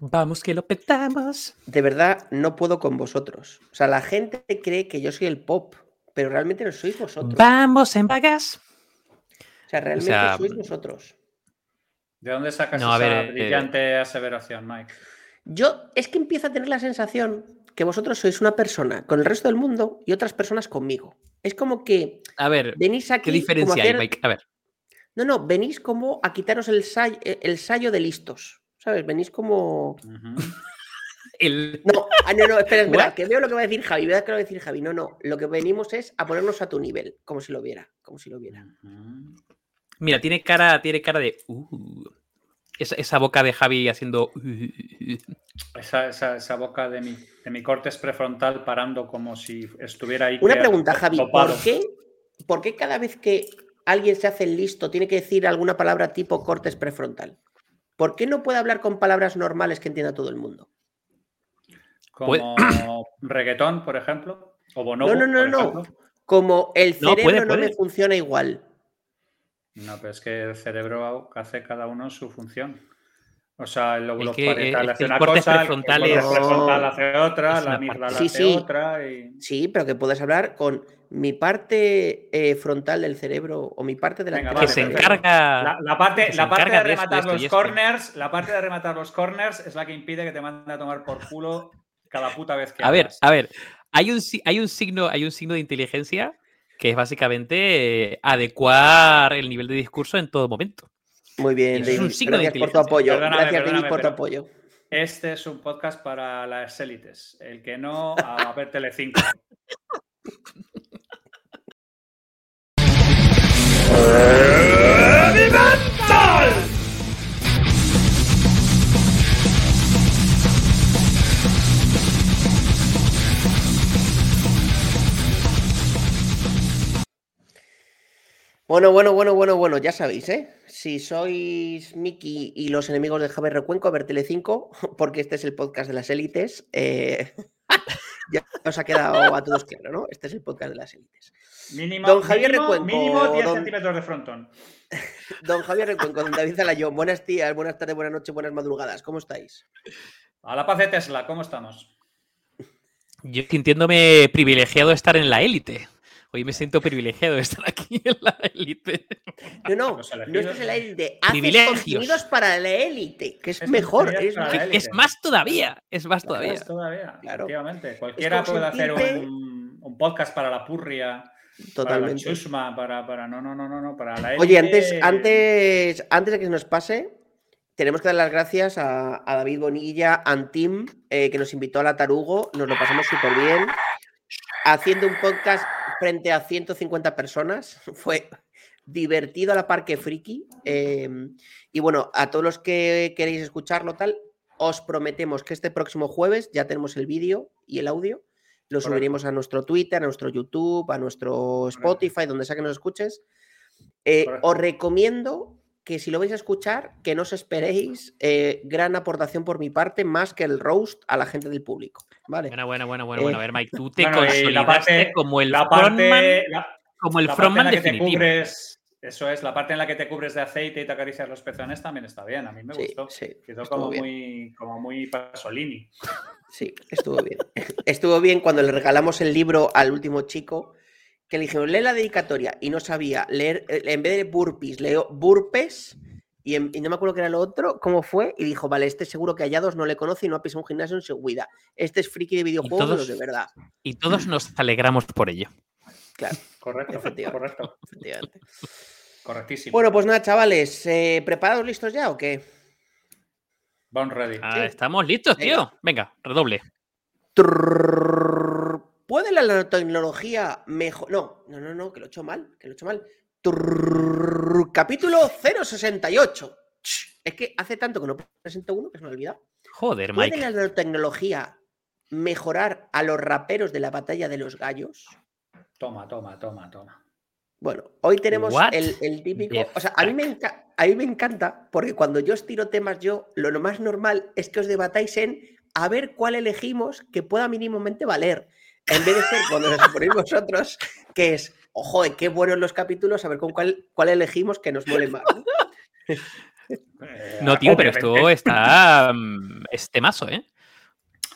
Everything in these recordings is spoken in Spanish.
Vamos que lo petamos. De verdad, no puedo con vosotros. O sea, la gente cree que yo soy el pop, pero realmente no sois vosotros. Vamos en vagas. O sea, realmente sea, sois vosotros. ¿De dónde sacas No, a esa ver, eh, brillante aseveración, Mike? Yo es que empiezo a tener la sensación que vosotros sois una persona con el resto del mundo y otras personas conmigo. Es como que A ver, venís aquí. ¿qué como a diferencia hay, Mike? A ver. No, no, venís como a quitaros el, say- el sayo de listos. ¿Sabes? Venís como. El... No, ah, no, no, espera, espera, What? que veo lo que va a decir Javi, veo lo que va a decir Javi. No, no, lo que venimos es a ponernos a tu nivel, como si lo viera, como si lo viera. Mira, tiene cara, tiene cara de. uh, esa, esa boca de Javi haciendo. uh, Esa, esa- esa boca de mi, de mi cortes prefrontal parando como si estuviera ahí. Una que- pregunta, Javi, topado. ¿por qué, ¿por qué cada vez que alguien se hace el listo tiene que decir alguna palabra tipo cortes prefrontal? ¿Por qué no puede hablar con palabras normales que entienda todo el mundo? Como reggaetón, por ejemplo. O bonobo, no, no, no, no. Como el No, cerebro puede, no puede. me funciona igual. No, pero es que el cerebro hace cada uno su función. O sea, el lóbulo Es que, eh, parietal es hace el una cortes cosa, el prefrontal hace otra, la amígdala parte. Sí, hace sí. otra y... Sí, pero que puedes hablar con mi parte eh, frontal del cerebro o mi parte de la Venga, que se encarga. La, la parte, la parte de encarga de esto, rematar los corners, la parte de rematar los corners es la que impide que te mande a tomar por culo cada puta vez que A ver, a ver. Hay un, hay un signo, hay un signo de inteligencia que es básicamente eh, adecuar el nivel de discurso en todo momento. Muy bien, Eso es un David. signo de Gracias por tu apoyo. Perdóname, Gracias, David, perdóname, por tu apoyo. Este es un podcast para las élites. El que no, a ver Telecinco. Bueno, bueno, bueno, bueno, bueno, ya sabéis, ¿eh? Si sois Miki y los enemigos de Javier Recuenco, a ver Telecinco, porque este es el podcast de las élites. eh, ya os ha quedado a todos claro, ¿no? Este es el podcast de las élites. Mínimo, Don Javier mínimo, Recuenco, mínimo 10 don- centímetros de frontón. Don Javier Recuenco, don David Zalayón, buenas días, buenas tardes, buenas noches, buenas madrugadas, ¿cómo estáis? A la paz de Tesla, ¿cómo estamos? Yo sintiéndome privilegiado de estar en la élite. Hoy me siento privilegiado de estar aquí en la élite. No, no, Los no estás en la élite, haces contenidos para la élite, que es, Es mejor. Es, es más todavía. Es más todavía. Más todavía, Claro. efectivamente. Cualquiera puede hacer un, un podcast para la purria, para la totalmente. chusma, para, para... No, no, no, no, no, para la Oye, élite. antes, antes, antes de que se nos pase, tenemos que dar las gracias a, a David Bonilla, Antim, eh, que nos invitó a la Tarugo. Nos lo pasamos súper bien. Haciendo un podcast frente a 150 personas. Fue divertido a la par que friki. eh, y bueno, a todos los que queréis escucharlo, tal, os prometemos que este próximo jueves ya tenemos el vídeo y el audio. Lo Correcto. subiremos a nuestro Twitter, a nuestro YouTube, a nuestro Spotify, donde sea que nos escuches. Eh, os recomiendo que si lo vais a escuchar, que no os esperéis eh, gran aportación por mi parte, más que el roast a la gente del público. ¿Vale? Bueno, bueno, bueno, bueno, Eh, bueno. A ver, Mike, tú te Bueno, la parte- como el La frontman, la, como el la parte en frontman la que te definitivo. cubres, eso es, la parte en la que te cubres de aceite y te acaricias los pezones también está bien. A mí me Sí, gustó. sí, Quedó como bien. muy, como muy Pasolini. Sí, estuvo bien. estuvo bien cuando le regalamos el libro al último chico, que le dijimos, lee la dedicatoria, y no sabía leer, eh, en vez de burpees, leo burpes, y, en- y no me acuerdo qué era lo otro, cómo fue, y dijo, vale, este seguro que hallados no le conoce y no ha pisado un gimnasio en su vida. Este es friki de videojuegos todos- los de verdad. Y todos nos alegramos por ello. Claro, Correcto, Efectivamente. correcto, efectivamente. correctísimo. Bueno, pues nada, chavales, eh, ¿preparados listos ya o qué? Born ready. Ah, Sí. Estamos listos, tío. Venga, redoble. ¿Puede la nanotecnología mejor? No, no, no, no, que lo he hecho mal, que lo he hecho mal. Trrrrrrr. Capítulo 068. Ch, Es que hace tanto que no presento uno que se me ha olvidado. Joder, ¿Puede Mike. la nanotecnología mejorar a los raperos de la batalla de los gallos? Toma, toma, toma, toma. Bueno, hoy tenemos el, el típico. O sea, a mí, me a mí me encanta porque cuando yo os tiro temas, yo lo más normal es que os debatáis en a ver cuál elegimos que pueda mínimamente valer. En vez de ser cuando nos ponéis vosotros, que es, ojo, qué buenos los capítulos, a ver con cuál, cuál elegimos que nos mole más. ¿no? Eh, tío, pero esto está. mm, Es temazo, ¿eh?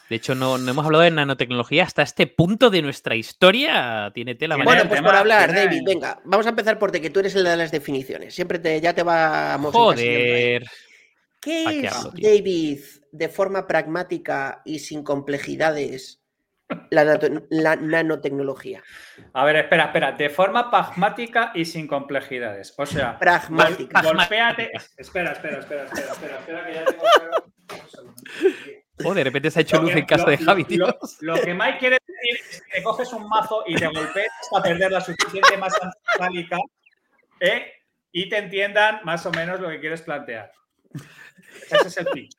De hecho, no, no hemos hablado de nanotecnología hasta este punto de nuestra historia. Tiene tela Bueno, pues tema, por hablar, tiene- David, venga, vamos a empezar por ti, que tú eres el de las definiciones. Siempre te, ya te vamos. Joder. ¿Qué ¿Pa' qué es? David, de forma pragmática y sin complejidades, la, nanotecnología? A ver, espera, espera. De forma pragmática y sin complejidades. O sea, Pragmática. gol- golpéate. Espera, espera, espera, espera, espera, espera, que ya tengo. Joder, de repente se ha hecho Lo luz que- en casa lo- de Javi, lo- tío. Lo, lo que Mike quiere decir es que te coges un mazo y te golpeas hasta perder la suficiente masa metálica ¿eh? y te entiendan más o menos lo que quieres plantear. Ese es el pitch.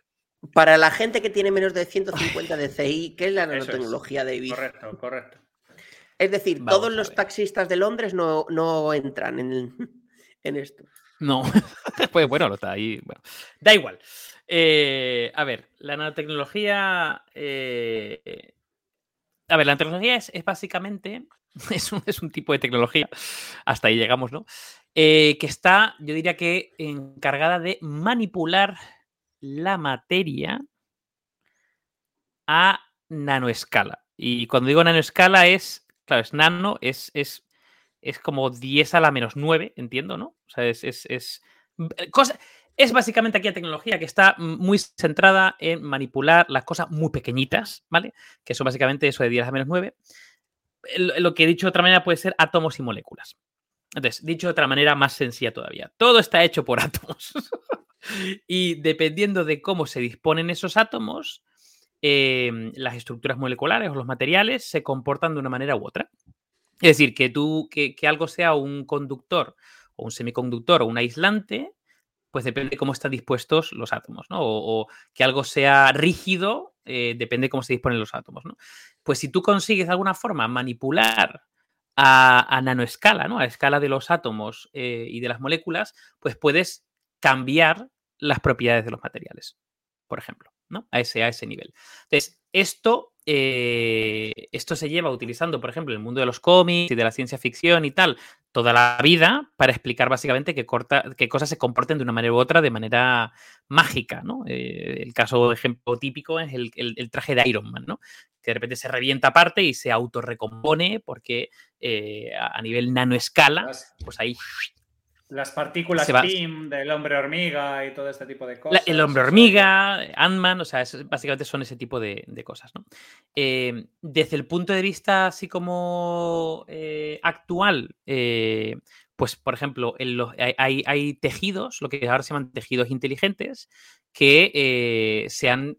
Para la gente que tiene menos de 150 de CI, ¿qué es la nanotecnología, David? Correcto, correcto. Es decir, Vamos todos los taxistas de Londres no, no entran en, en esto. No. pues bueno, lo está ahí. Bueno, da igual. Eh, a ver, la nanotecnología. eh, a ver, la nanotecnología es, es básicamente. Es un, es un tipo de tecnología. Hasta ahí llegamos, ¿no? Eh, que está, yo diría que encargada de manipular la materia a nanoescala. Y cuando digo nanoescala es, claro, es nano, es, es, es como 10 a la menos 9, entiendo, ¿no? O sea, es, es, es, eh, es básicamente aquí la tecnología que está muy centrada en manipular las cosas muy pequeñitas, ¿vale? Que son básicamente eso de 10 a la menos 9. Lo que dicho de otra manera puede ser átomos y moléculas. Entonces, dicho de otra manera más sencilla todavía, todo está hecho por átomos. Y dependiendo de cómo se disponen esos átomos, eh, las estructuras moleculares o los materiales se comportan de una manera u otra. Es decir, que tú, que, que algo sea un conductor o un semiconductor o un aislante, pues depende de cómo están dispuestos los átomos, ¿no? O, o que algo sea rígido, eh, depende de cómo se disponen los átomos, ¿no? Pues si tú consigues de alguna forma manipular a, a nanoescala, ¿no? A escala de los átomos eh, y de las moléculas, pues puedes cambiar las propiedades de los materiales, por ejemplo, ¿no? A ese, a ese nivel. Entonces, esto, eh, esto se lleva utilizando, por ejemplo, en el mundo de los cómics y de la ciencia ficción y tal, toda la vida para explicar básicamente que, corta, que cosas se comporten de una manera u otra de manera mágica, ¿no? Eh, el caso, ejemplo típico es el, el, el, traje de Iron Man, ¿no? Que de repente se revienta aparte y se autorrecompone porque eh, a, a, nivel nanoescala, pues ahí... Las partículas PIM del hombre hormiga y todo este tipo de cosas. La, el hombre hormiga, Ant-Man, o sea, es, básicamente son ese tipo de, de cosas, ¿no? Eh, desde el punto de vista así como eh, actual, eh, pues por ejemplo, en los, hay, hay, tejidos, lo que ahora se llaman tejidos inteligentes, que se, han,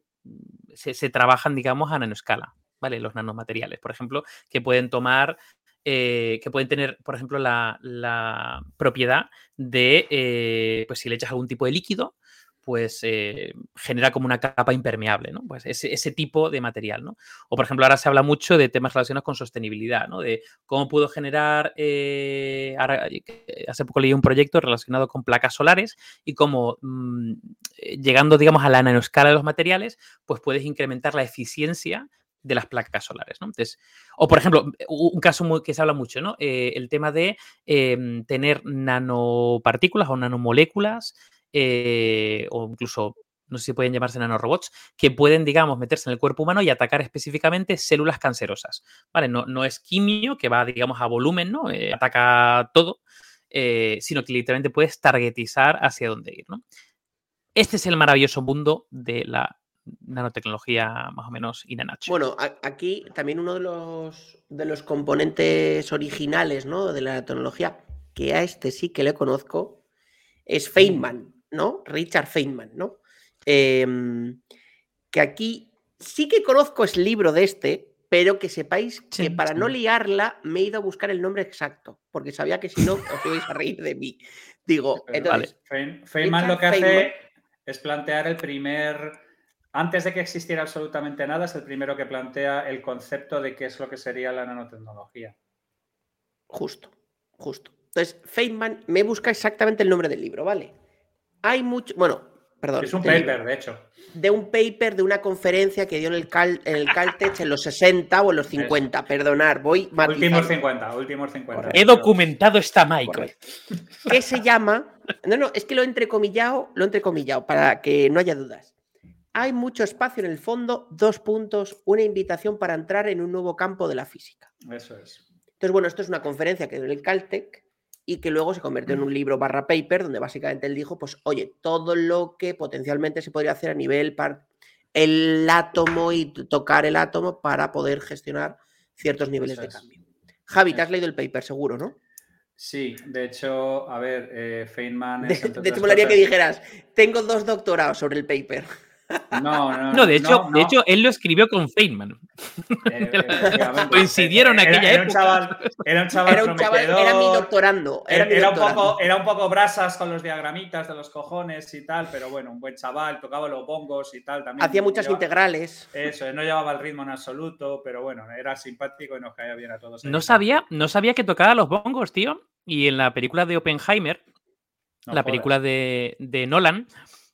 se, se, trabajan, digamos, a nanoescala, ¿vale? Los nanomateriales, por ejemplo, que pueden tomar eh, que pueden tener, por ejemplo, la, propiedad de, eh, pues si le echas algún tipo de líquido, pues eh, genera como una capa impermeable, ¿no? Pues ese, tipo de material, ¿no? O, por ejemplo, ahora se habla mucho de temas relacionados con sostenibilidad, ¿no? De cómo puedo generar, ahora, hace poco leí un proyecto relacionado con placas solares y cómo, mmm, llegando, digamos, a la nanoescala de los materiales, pues puedes incrementar la eficiencia de las placas solares, ¿no? Entonces, o por ejemplo, un caso que se habla mucho, ¿no? Eh, el tema de eh, tener nanopartículas o nanomoléculas eh, o incluso, no sé si pueden llamarse nanorobots, que pueden, digamos, meterse en el cuerpo humano y atacar específicamente células cancerosas, ¿vale? No, es quimio que va, digamos, a volumen, ¿no? Eh, ataca todo, eh, sino que literalmente puedes targetizar hacia dónde ir. Este es el maravilloso mundo de la nanotecnología más o menos in a nutshell. Bueno, aquí también uno de los, de los componentes originales ¿no? de la tecnología, que a este sí que le conozco, es Feynman, ¿no? Richard Feynman, ¿no? Eh, que aquí sí que conozco el libro de este, pero que sepáis que para sí. no liarla me he ido a buscar el nombre exacto, porque sabía que si no os ibais a reír de mí. Digo, entonces... Vale. Feynman lo que hace Feynman, es plantear el primer antes de que existiera absolutamente nada, es el primero que plantea el concepto de qué es lo que sería la nanotecnología. Justo, justo. Entonces, Feynman me busca exactamente el nombre del libro, ¿vale? Hay mucho, bueno, perdón. Es un libro. paper, de hecho. De un paper de una conferencia que dio en el, Cal, en el Caltech en los 60 o en los 50. Perdonar, voy Últimos matizando. 50, últimos 50. He documentado esta Michael. Correcto. ¿Qué se llama? No, no, es que lo he entrecomillado, lo he entrecomillado para que no haya dudas. Hay mucho espacio en el fondo, dos puntos, una invitación para entrar en un nuevo campo de la física. Eso es. Entonces, bueno, esto es una conferencia que dio en el Caltech y que luego se convirtió en un libro barra paper donde básicamente él dijo, pues, oye, todo lo que potencialmente se podría hacer a nivel par el átomo y tocar el átomo para poder gestionar ciertos niveles de cambio. Javi, te has leído el paper, seguro, ¿no? Sí, de hecho, a ver, eh, Feynman De, es. de hecho, molaría que dijeras, tengo dos doctorados sobre el paper. No, no, No, de hecho, no, de hecho, él lo escribió con Feynman. eh, efectivamente. Coincidieron en Era- aquella era un época. chaval, era un chaval Era un chaval, era mi doctorando. Era, mi Era, un poco, era un poco brasas con los diagramitas de los cojones y tal, pero bueno, un buen chaval, tocaba los bongos y tal también. Hacía muchas Llevaba- integrales. Eso, no llevaba el ritmo en absoluto, pero bueno, era simpático y nos caía bien a todos. No sabía, no sabía que tocaba los bongos, tío. Y en la película de Oppenheimer, No la película de, de Nolan,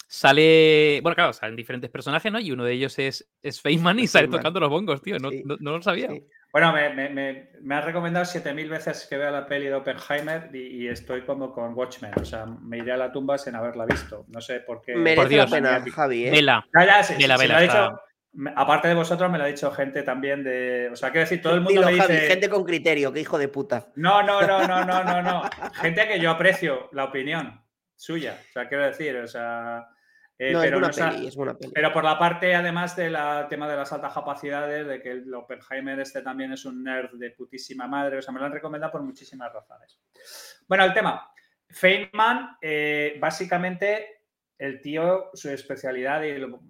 sale. Bueno, claro, salen diferentes personajes, ¿no? Y uno de ellos es, es Feynman y sale Feynman. tocando los bongos, tío. No, Sí. no- no lo sabía. Sí. Bueno, me, me, me, me has recomendado 7000 veces que vea la peli de Oppenheimer y, y estoy como con Watchmen. O sea, me iré a la tumba sin haberla visto. No sé por qué. Merece Dios. la pena, Javi. ¿eh? Vela. Ya, ya, sí, Vela, vela, aparte de vosotros, me lo ha dicho gente también de. O sea, quiero decir, todo el mundo Dilo, me Javi, dice. gente con criterio, qué hijo de puta. No, no, no, no, no, no, no. Gente que yo aprecio la opinión suya. O sea, quiero decir, o sea. Eh, no, es pero buena no sa- peli, es buena peli. Pero por la parte, además del tema de las altas capacidades, de que el Oppenheimer este también es un nerd de putísima madre, o sea, me lo han recomendado por muchísimas razones. Bueno, el tema. Feynman, eh, básicamente, el tío, su especialidad y lo-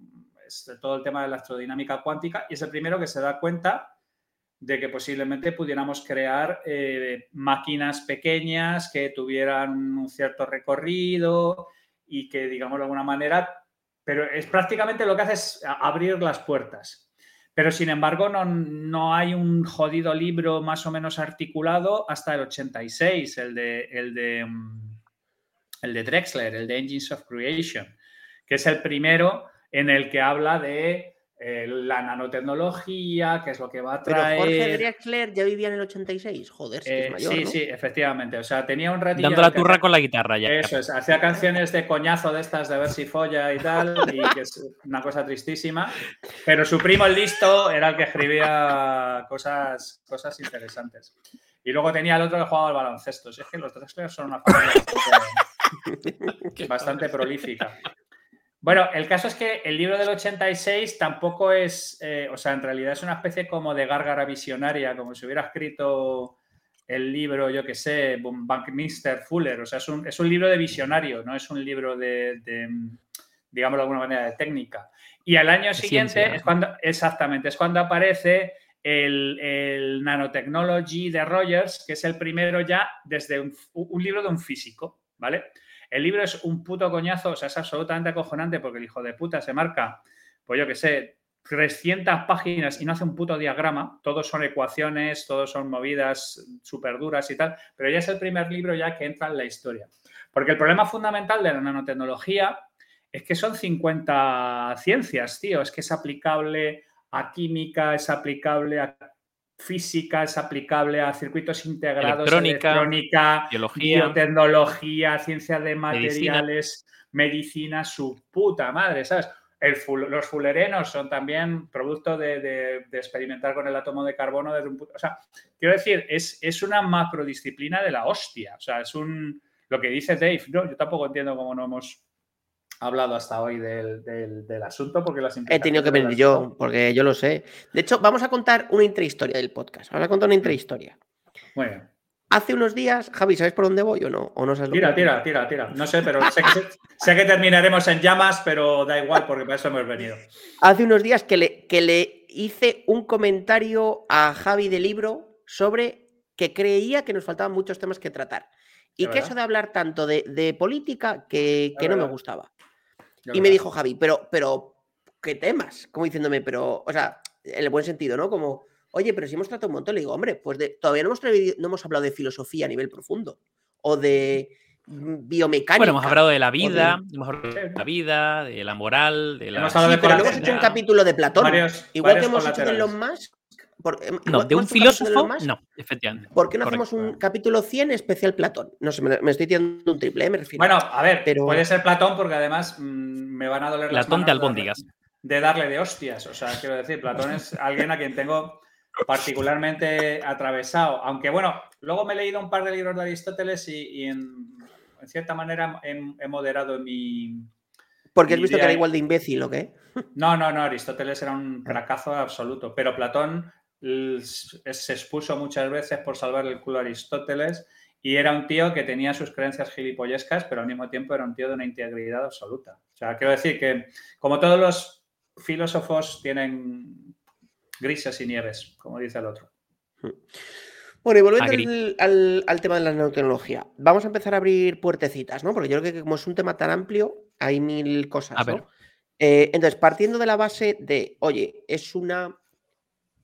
es todo el tema de la astrodinámica cuántica, y es el primero que se da cuenta de que posiblemente pudiéramos crear eh, máquinas pequeñas que tuvieran un cierto recorrido y que, digamos, de alguna manera pero es prácticamente lo que hace es abrir las puertas. Pero sin embargo, no, no hay un jodido libro más o menos articulado hasta el 86, el de, el de, mm, el de Drexler, el de Engines of Creation, que es el primero en el que habla de eh, la nanotecnología, qué es lo que va a Pero traer. Jorge Drexler ya vivía en el 86. Joder, sí que Eh, es mayor, sí, ¿no? sí, efectivamente. O sea, tenía un ratillo. Dando la que turra hacía- con la guitarra ya. Eso es, hacía canciones de coñazo de estas de ver si folla y tal, y que es una cosa tristísima. Pero su primo el listo era el que escribía cosas, cosas interesantes. Y luego tenía el otro que jugaba al baloncesto. Si es que los Drexler son una familia bastante, bastante prolífica. Bueno, el caso es que el libro del 86 tampoco es, eh, o sea, en realidad es una especie como de gárgara visionaria, como si hubiera escrito el libro, yo que sé, Buckminster Fuller. O sea, es un, es un libro de visionario, no es un libro de, de, digamos de alguna manera, de técnica. Y al año siguiente ciencia. es cuando, exactamente, es cuando aparece el, el Nanotechnology de Rogers, que es el primero ya desde un, un libro de un físico, ¿vale? El libro es un puto coñazo, o sea, es absolutamente acojonante porque el hijo de puta se marca, pues yo que sé, 300 páginas y no hace un puto diagrama, todos son ecuaciones, todos son movidas súper duras y tal, pero ya es el primer libro ya que entra en la historia. Porque el problema fundamental de la nanotecnología es que son 50 ciencias, tío, es que es aplicable a química, es aplicable a física, es aplicable a circuitos integrados, Electrónica, electrónica biología. biotecnología, ciencia de materiales, medicina, su puta madre, ¿sabes? El ful- los fullerenos son también producto de, de- de experimentar con el átomo de carbono desde un punto. O sea, quiero decir, es, es una macrodisciplina de la hostia. O sea, es un. Lo que dice Dave, no, yo tampoco entiendo cómo no hemos hablado hasta hoy del, del- del asunto, porque las He tenido que venir yo, porque yo lo sé. De hecho, vamos a contar una intrahistoria del podcast. Vamos a contar una intrahistoria. Bien. Hace unos días, Javi, ¿sabes por dónde voy o no? ¿O no sabes lo Tira, que- tira, tira, tira. No sé, pero sé que, sé que terminaremos en llamas, pero da igual, porque para eso hemos venido. Hace unos días que le, que le hice un comentario a Javi de libro sobre que creía que nos faltaban muchos temas que tratar. Y ¿De que eso de hablar tanto de, de política que, que no me gustaba. Ya Y me dijo Javi, pero, pero, ¿qué temas? Como diciéndome, pero, o sea, en el buen sentido, ¿no? Como, oye, pero si hemos tratado un montón, le digo, hombre, pues de- todavía no hemos, traído- no hemos hablado de filosofía a nivel profundo. O de, biomecánica. Bueno, hemos hablado de la o de- vida, hemos hablado de la vida, de la moral, de la. Hemos hablado Sí, de pero no colateral. hemos hecho un capítulo de Platón. Varios- igual que hemos hecho de Elon. Musk. Por- em, No, igual de un de filósofo, Musk, no, efectivamente. ¿Por qué no Correcto. hacemos un capítulo 100 especial Platón? No sé, me, me estoy tirando un triple, ¿eh? me refiero. Bueno, a ver, Pero- puede ser Platón porque además mm, me van a doler las Platón manos de darle- albóndigas. de darle de hostias. O sea, quiero decir, Platón es alguien a quien tengo particularmente atravesado. Aunque bueno, luego me he leído un par de libros de Aristóteles y, y en, en cierta manera he, he moderado mi... Porque has visto que era igual de imbécil, ¿o qué? No, no, no, Aristóteles era un fracazo absoluto, pero Platón se expuso muchas veces por salvar el culo a Aristóteles y era un tío que tenía sus creencias gilipollescas, pero al mismo tiempo era un tío de una integridad absoluta. O sea, quiero decir que como todos los filósofos tienen grises y nieves, como dice el otro. Bueno, y volviendo al, al- al tema de la nanotecnología, vamos a empezar a abrir puertecitas, ¿no? Porque yo creo que como es un tema tan amplio, hay mil cosas, A ¿no? ver. Eh, entonces, partiendo de la base de, oye, es una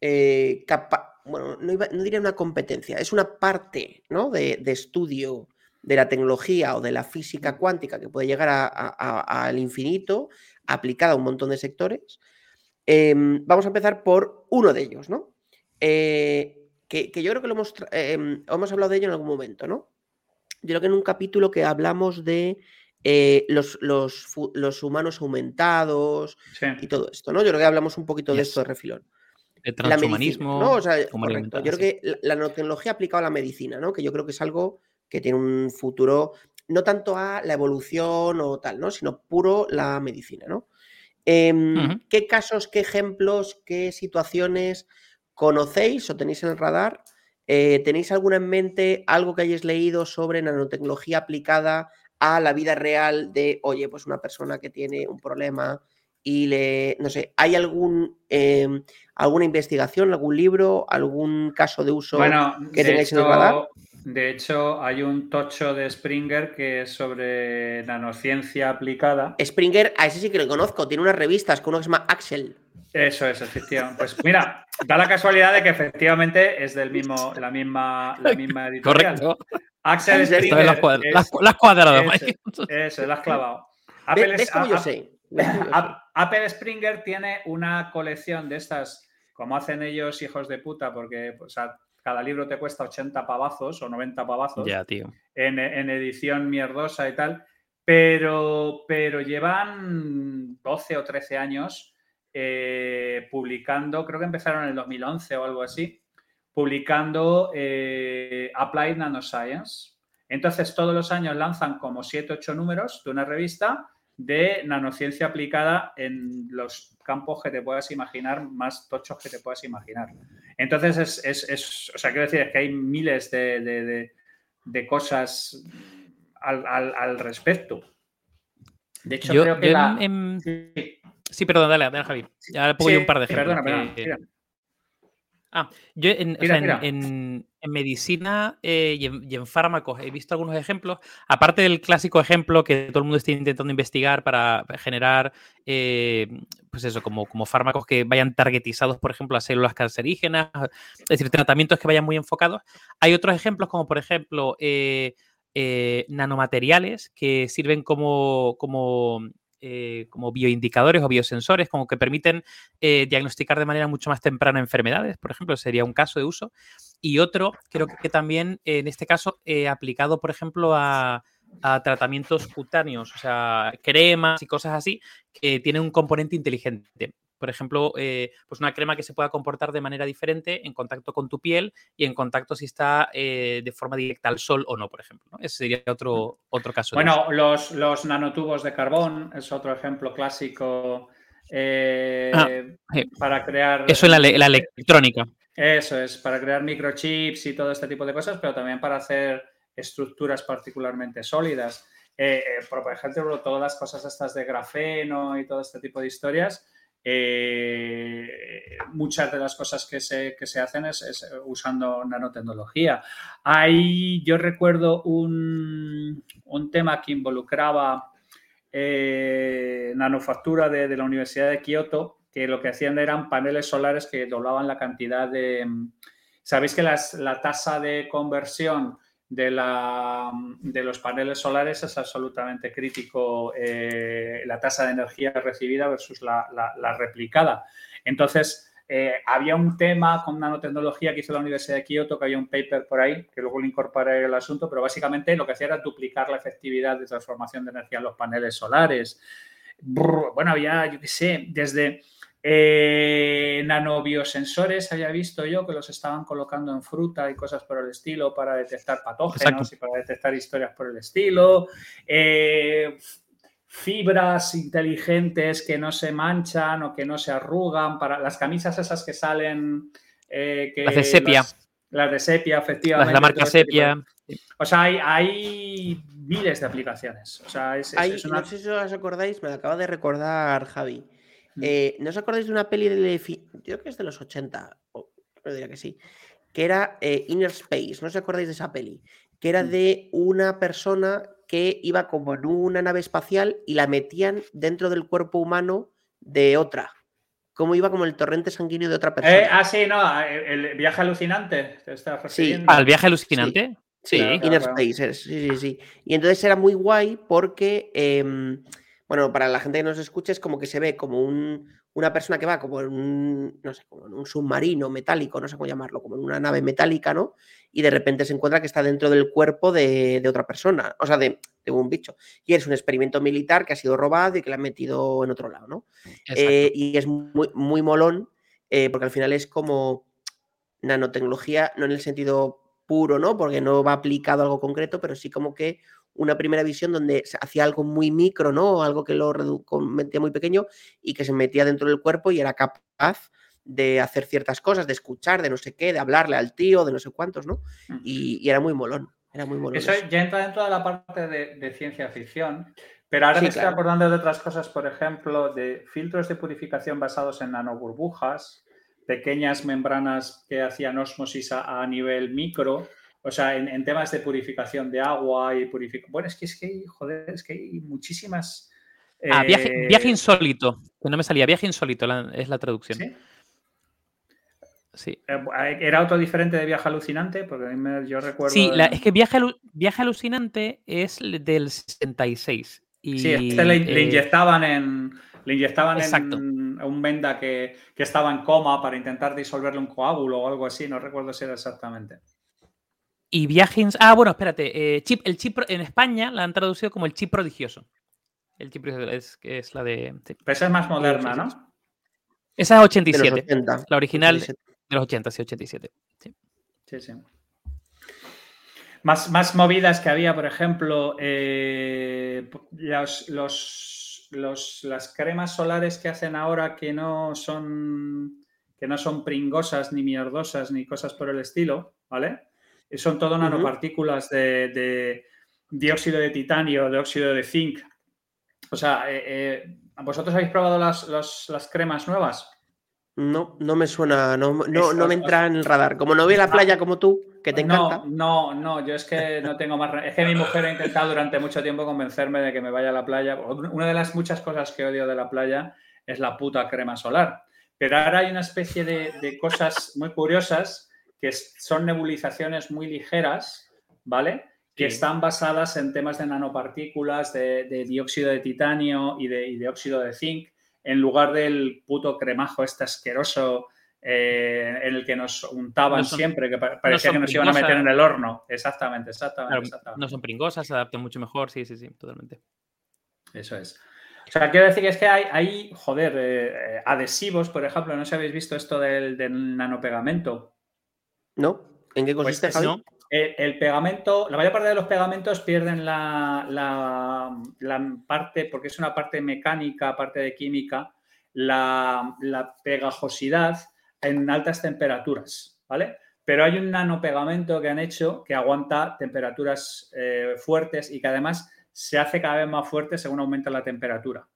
eh, capa- bueno, no, iba- no diría una competencia, es una parte, ¿no? De, de estudio de la tecnología o de la física cuántica que puede llegar a- a- a- al infinito, aplicada a un montón de sectores. Em, vamos a empezar por uno de ellos, ¿no? Eh, que, que yo creo que lo hemos, em, hemos hablado de ello en algún momento, ¿no? Yo creo que en un capítulo que hablamos de eh, los, los humanos aumentados Sí. y todo esto, ¿no? Yo creo que hablamos un poquito de esto de refilón. El La medicina, transhumanismo. ¿no? O sea, correcto. Yo creo que la, la nanotecnología aplicada a la medicina, ¿no? Que yo creo que es algo que tiene un futuro, no tanto a la evolución o tal, ¿no? Sino puro la medicina, ¿no? Em. ¿Qué casos, qué ejemplos, qué situaciones conocéis o tenéis en el radar? Eh, ¿Tenéis alguna en mente, algo que hayáis leído sobre nanotecnología aplicada a la vida real de, oye, pues una persona que tiene un problema y le, no sé, ¿hay algún, em, alguna investigación, algún libro, algún caso de uso? Bueno, que de tengáis en el hecho- radar? De hecho, hay un tocho de Springer que es sobre nanociencia aplicada. Springer, a ese sí que lo conozco, tiene unas revistas con uno que se llama Axel. Eso es, efectivamente. Pues mira, da la casualidad de que efectivamente es del mismo, la misma, la misma editorial. Correcto. Axel Springer. cuad- es- la cuadrado, eso, eso, la has clavado. Apple, ¿Ves yo sé? Apple Springer tiene una colección de estas, como hacen ellos hijos de puta, porque o sea, cada libro te cuesta 80 pavazos o 90 pavazos Ya, tío. en, en edición mierdosa y tal, pero, pero llevan 12 o 13 años eh, publicando, creo que empezaron en el 2011 o algo así, publicando eh, Applied Nanoscience. Entonces, todos los años lanzan como 7 o 8 números de una revista de nanociencia aplicada en los campos que te puedas imaginar, más tochos que te puedas imaginar. Entonces, es, es- es- o sea, quiero decir, es que hay miles de, de- de- de cosas al, al- al respecto. De hecho, Yo, creo que yo la... en- en- Sí, Sí, perdón, dale, dale, Javi. Ya le pongo yo sí, un par de ejemplos. Perdona, perdona. que- tira. Yo en, o Mira, sea, en- mira. en- en medicina eh, y, en, y en fármacos he visto algunos ejemplos, aparte del clásico ejemplo que todo el mundo está intentando investigar para generar, eh, pues eso, como, como fármacos que vayan targetizados, por ejemplo, a células cancerígenas, es decir, tratamientos que vayan muy enfocados. Hay otros ejemplos como, por ejemplo, eh, nanomateriales que sirven como, como, eh, como bioindicadores o biosensores, como que permiten eh, diagnosticar de manera mucho más temprana enfermedades, por ejemplo, sería un caso de uso. Y otro, creo que, también, en este caso, eh, aplicado, por ejemplo, a, a tratamientos cutáneos, o sea, cremas y cosas así, que tienen un componente inteligente. Por ejemplo, eh, pues una crema que se pueda comportar de manera diferente en contacto con tu piel y en contacto si está eh, de forma directa al sol o no, por ejemplo. ¿no? Ese sería otro, otro caso. Bueno, los, los nanotubos de carbón es otro ejemplo clásico eh, Ah, sí. para crear... Eso en la, le- la electrónica. Eso es, para crear microchips y todo este tipo de cosas, pero también para hacer estructuras particularmente sólidas. Eh, eh, por por ejemplo, todas las cosas estas de grafeno y todo este tipo de historias, eh, muchas de las cosas que se, que se hacen es, usando nanotecnología. Ahí yo recuerdo un, un tema que involucraba eh, nanofactura de, de la Universidad de Kioto, que lo que hacían eran paneles solares que doblaban la cantidad de... Sabéis que las- la tasa de conversión de, la, de los paneles solares es absolutamente crítico eh, la tasa de energía recibida versus la, replicada. Entonces, eh, había un tema con nanotecnología que hizo la Universidad de Kioto, que había un paper por ahí, que luego le incorporé el asunto, pero básicamente lo que hacía era duplicar la efectividad de transformación de energía en los paneles solares. bueno, había, yo qué sé, desde eh, nanobiosensores había visto yo que los estaban colocando en fruta y cosas por el estilo para detectar patógenos y para detectar historias por el estilo. Eh, fibras inteligentes que no se manchan o que no se arrugan, para las camisas esas que salen... Eh, las de sepia. Las, de sepia, efectivamente. Las de la marca este sepia. O sea, hay, miles de aplicaciones. O sea, es, No sé si os acordáis, me acaba de recordar Javi. Eh, ¿No os acordáis de una peli de. Yo creo que es de los 80, o diría que sí. Que era eh, Inner Space. ¿No os acordáis de esa peli? Que era mm. de una persona que iba como en una nave espacial y la metían dentro del cuerpo humano de otra. Como iba como el torrente sanguíneo de otra eh, persona. ah, sí, no, el, viaje alucinante. sí. ¿Al viaje alucinante? Sí, Inner Space, sí, sí, sí. Y entonces era muy guay porque em, bueno, para la gente que nos escucha es como que se ve como un, una persona que va como en un, no sé, como en un submarino metálico, no sé cómo llamarlo, como en una nave metálica, ¿no? Y de repente se encuentra que está dentro del cuerpo de, otra persona, o sea, de, un bicho. Y es un experimento militar que ha sido robado y que le han metido en otro lado, ¿no? Eh, y es muy, muy molón, eh, porque al final es como nanotecnología, no en el sentido puro, ¿no? Porque no va aplicado a algo concreto, pero sí como que una primera visión donde se hacía algo muy micro, ¿no? Algo que lo metía muy pequeño y que se metía dentro del cuerpo y era capaz de hacer ciertas cosas, de escuchar, de no sé qué, de hablarle al tío, de no sé cuántos, ¿no? Mm. Y, era muy molón, era muy molón. Eso, ya entra dentro de la parte de, ciencia ficción, pero ahora me estoy acordando de otras cosas, por ejemplo, de filtros de purificación basados en nanoburbujas, pequeñas membranas que hacían osmosis a nivel micro, o sea, en, temas de purificación de agua y purificación. Bueno, es que, es que, joder, es que hay muchísimas. Ah, viaje, viaje, eh, insólito, que no me salía. Viaje insólito es la traducción. Sí. Sí. Eh, ¿Era otro diferente de viaje alucinante? Porque a mí yo recuerdo. Sí, es que viaje, viaje alucinante es del 66. Y, sí, este le, eh, inyectaban en. Le inyectaban en un venda que, que, estaba en coma para intentar disolverle un coágulo o algo así, no recuerdo si era exactamente. Y viaje. Ah, bueno, espérate. Eh, chip, el chip en España la han traducido como el chip prodigioso. El chip es, es la de. Pero esa es más moderna, ¿no? Esa es 87. la original de los 80, sí, 87. Sí, sí. sí. Más, más, movidas que había, por ejemplo, eh, los, los, las cremas solares que hacen ahora que no son que no son pringosas ni mierdosas ni cosas por el estilo, ¿vale? Son todo nanopartículas de, dióxido de titanio, de óxido de zinc. O sea, eh, eh, ¿vosotros habéis probado las, las, cremas nuevas? No, no me suena, no, no, me entra en el radar. Como no a la ah. playa como tú, que te encanta. No, no, yo es que no tengo más. Es que mi mujer ha intentado durante mucho tiempo convencerme de que me vaya a la playa. Una de las muchas cosas que odio de la playa es la puta crema solar. Pero ahora hay una especie de, de cosas muy curiosas que son nebulizaciones muy ligeras, ¿vale? Que están basadas en temas de nanopartículas, de, dióxido de titanio y de, óxido de zinc, en lugar del puto cremajo este asqueroso eh, en el que nos untaban siempre, que parecía que nos iban a meter en el horno. Exactamente, exactamente, No son pringosas, se adaptan mucho mejor, sí, sí, sí, totalmente. Eso es. O sea, quiero decir que es que hay, joder, eh, adhesivos, por ejemplo, no sé si habéis visto esto del, del nanopegamento. ¿No? ¿En qué pues consiste, El, pegamento, la mayor parte de los pegamentos pierden la, parte, porque es una parte mecánica, parte de química, la, pegajosidad en altas temperaturas, ¿vale? Pero hay un nanopegamento que han hecho que aguanta temperaturas eh, fuertes y que además se hace cada vez más fuerte según aumenta la temperatura.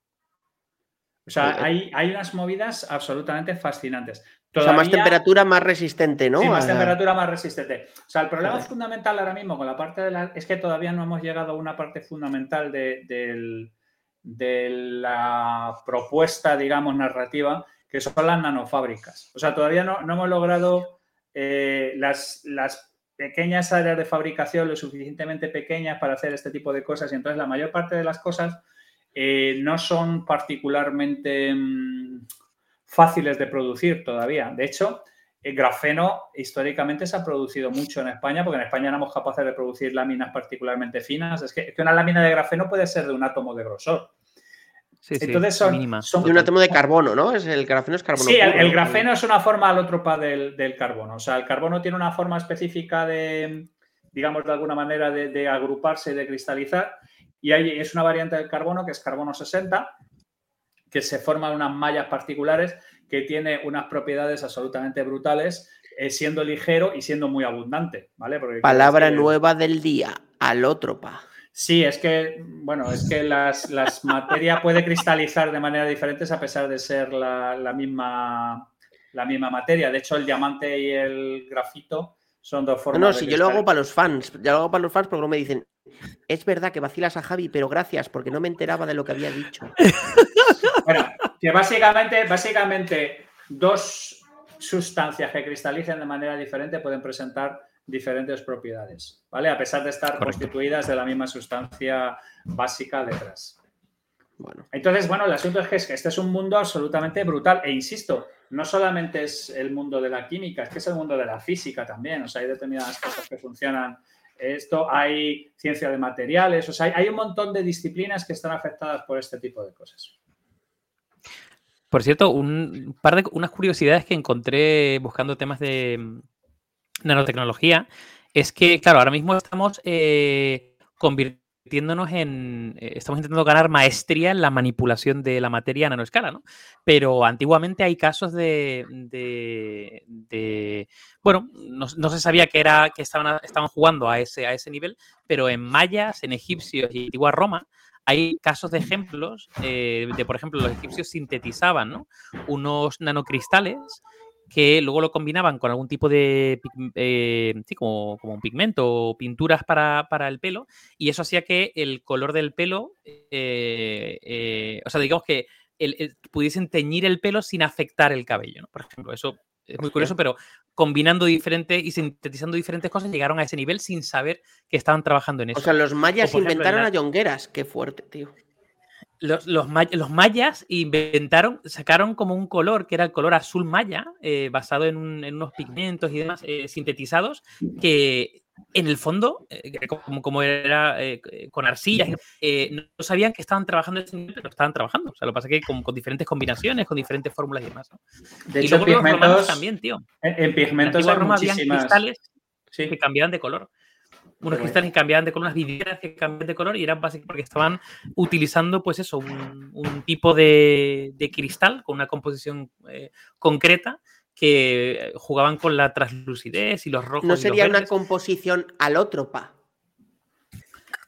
O sea, hay, hay, unas movidas absolutamente fascinantes o sea, más temperatura, más resistente, ¿no? Sí, más temperatura, más resistente. O sea, el problema fundamental ahora mismo con la parte de la... es que todavía no hemos llegado a una parte fundamental de, la propuesta, digamos, narrativa, que son las nanofábricas. O sea, todavía no, hemos logrado eh, las, las pequeñas áreas de fabricación lo suficientemente pequeñas para hacer este tipo de cosas y entonces la mayor parte de las cosas eh, no son particularmente mm, fáciles de producir todavía. De hecho, el grafeno históricamente se ha producido mucho en España, porque en España no somos capaces de producir láminas particularmente finas. Es que, una lámina de grafeno puede ser de un átomo de grosor. Sí, sí, Entonces son, mínima. son- De un átomo de carbono, ¿no? Es el grafeno es carbono. Sí, el, puro, el ¿no? grafeno es una forma alótropa del, del carbono. O sea, el carbono tiene una forma específica de, digamos, de alguna manera de, de agruparse y de cristalizar. Y hay, es una variante del carbono que es carbono 60, que se forman unas mallas particulares que tiene unas propiedades absolutamente brutales, eh, siendo ligero y siendo muy abundante, ¿vale? Porque Palabra que- nueva del día, alótropa. Sí, es que, bueno, es que las, las materia puede cristalizar de manera diferentes a pesar de ser la, la misma, la misma materia. De hecho, el diamante y el grafito son dos No, formas no, si yo lo hago para los fans. Yo lo hago para los fans porque luego me dicen, es verdad que vacilas a Javi, pero gracias, porque no me enteraba de lo que había dicho. Bueno, que básicamente, básicamente dos sustancias que cristalicen de manera diferente pueden presentar diferentes propiedades, ¿vale? A pesar de estar Correcto. constituidas de la misma sustancia básica detrás. Bueno, Entonces, bueno, el asunto es que, es que este es un mundo absolutamente brutal. E insisto, no solamente es el mundo de la química, es que es el mundo de la física también. O sea, hay determinadas cosas que funcionan. Esto, hay ciencia de materiales, o sea, hay, un montón de disciplinas que están afectadas por este tipo de cosas. Por cierto, un par de unas curiosidades que encontré buscando temas de mm, nanotecnología es que, claro, ahora mismo estamos eh, en. eh, estamos intentando ganar maestría en la manipulación de la materia a nanoescala, ¿no? Pero antiguamente hay casos de. de- de- bueno, no, no se sabía que era que estaban, estaban jugando a ese, a ese nivel, pero en mayas, en egipcios y antigua Roma hay casos de ejemplos eh, de, por ejemplo, los egipcios sintetizaban ¿no? unos nanocristales que luego lo combinaban con algún tipo de, eh, sí, como, como un pigmento o pinturas para, para el pelo, y eso hacía que el color del pelo, eh, eh, o sea, digamos que el- el- pudiesen teñir el pelo sin afectar el cabello, ¿no? Por ejemplo, eso es muy curioso, pero combinando diferentes y sintetizando diferentes cosas llegaron a ese nivel sin saber que estaban trabajando en eso. o sea, los mayas O, por ejemplo, inventaron en la- a Yongueras. Qué fuerte, tío. Los, los, los mayas inventaron, sacaron como un color que era el color azul maya, eh, basado en, un- en unos pigmentos y demás eh, sintetizados, que en el fondo, eh, como, como era eh, con arcillas, eh, no sabían que estaban trabajando pero estaban trabajando. O sea, lo que pasa es que con, con diferentes combinaciones, con diferentes fórmulas y demás. ¿no? De y hecho, luego los romanos pigmentos, también, tío. en, en En pigmentos hay Roma habían muchísimas. cristales Sí. que cambiaban de color. Unos bueno. cristales que cambiaban de color, unas vidrieras que cambiaban de color y eran básicamente porque estaban utilizando, pues eso, un, un tipo de, de cristal con una composición eh, concreta que jugaban con la translucidez y los rojos. y No los sería una composición alótropa.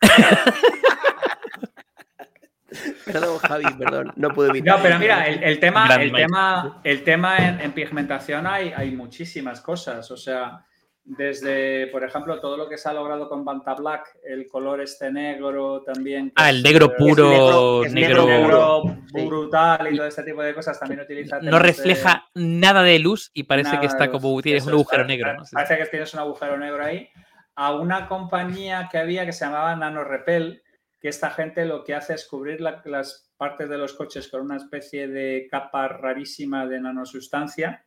perdón, Javi, perdón. No puedo evitar. No, pero mira, el, el tema, el tema, el tema en, en pigmentación hay, hay muchísimas cosas. O sea, desde, por ejemplo, todo lo que se ha logrado con Banta Black, el color este negro también. Ah, el negro eh, puro, negro- es negro, negro negro Sí. brutal y todo este tipo de cosas también utiliza. no temas de- refleja nada de luz y parece que está como tienes Eso un agujero es, negro. ¿no? Sí, Parece que tienes un agujero negro ahí. A una compañía que había que se llamaba NanoRepel, que esta gente lo que hace es cubrir la- las partes de los coches con una especie de capa rarísima de nanosustancia.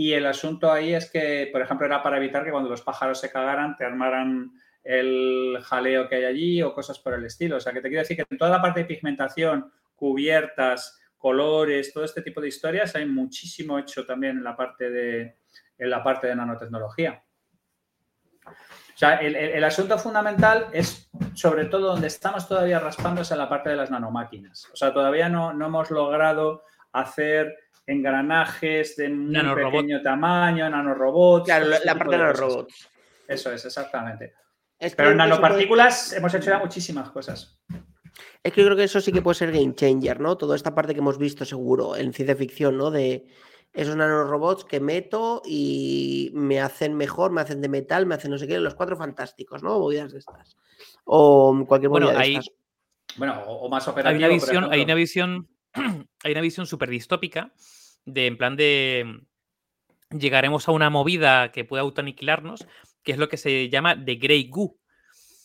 Y el asunto ahí es que, por ejemplo, era para evitar que cuando los pájaros se cagaran te armaran el jaleo que hay allí o cosas por el estilo. O sea, que te quiero decir que en toda la parte de pigmentación, cubiertas, colores, todo este tipo de historias, hay muchísimo hecho también en la parte de, en la parte de nanotecnología. O sea, el, el- asunto fundamental es, sobre todo, donde estamos todavía raspándose en la parte de las nanomáquinas. O sea, todavía no, no hemos logrado hacer engranajes de muy Nanorobot. pequeño tamaño, nanorobots. Claro, la, parte de los cosas. robots. Eso es, exactamente. Es que Pero en eso puede- nanopartículas hemos hecho ya muchísimas cosas. Es que yo creo que eso sí que puede ser game changer, ¿no? Toda esta parte que hemos visto seguro en ciencia ficción, ¿no? De esos nanorobots que meto y me hacen mejor, me hacen de metal, me hacen no sé qué, los cuatro fantásticos, ¿no? Movidas de estas. O cualquier Bueno, movida de hay- estas. Bueno, o, o más hay operativo. una por visión, hay una visión, hay una visión súper distópica de en plan de llegaremos a una movida que pueda autoaniquilarnos, que es lo que se llama The Grey Goo,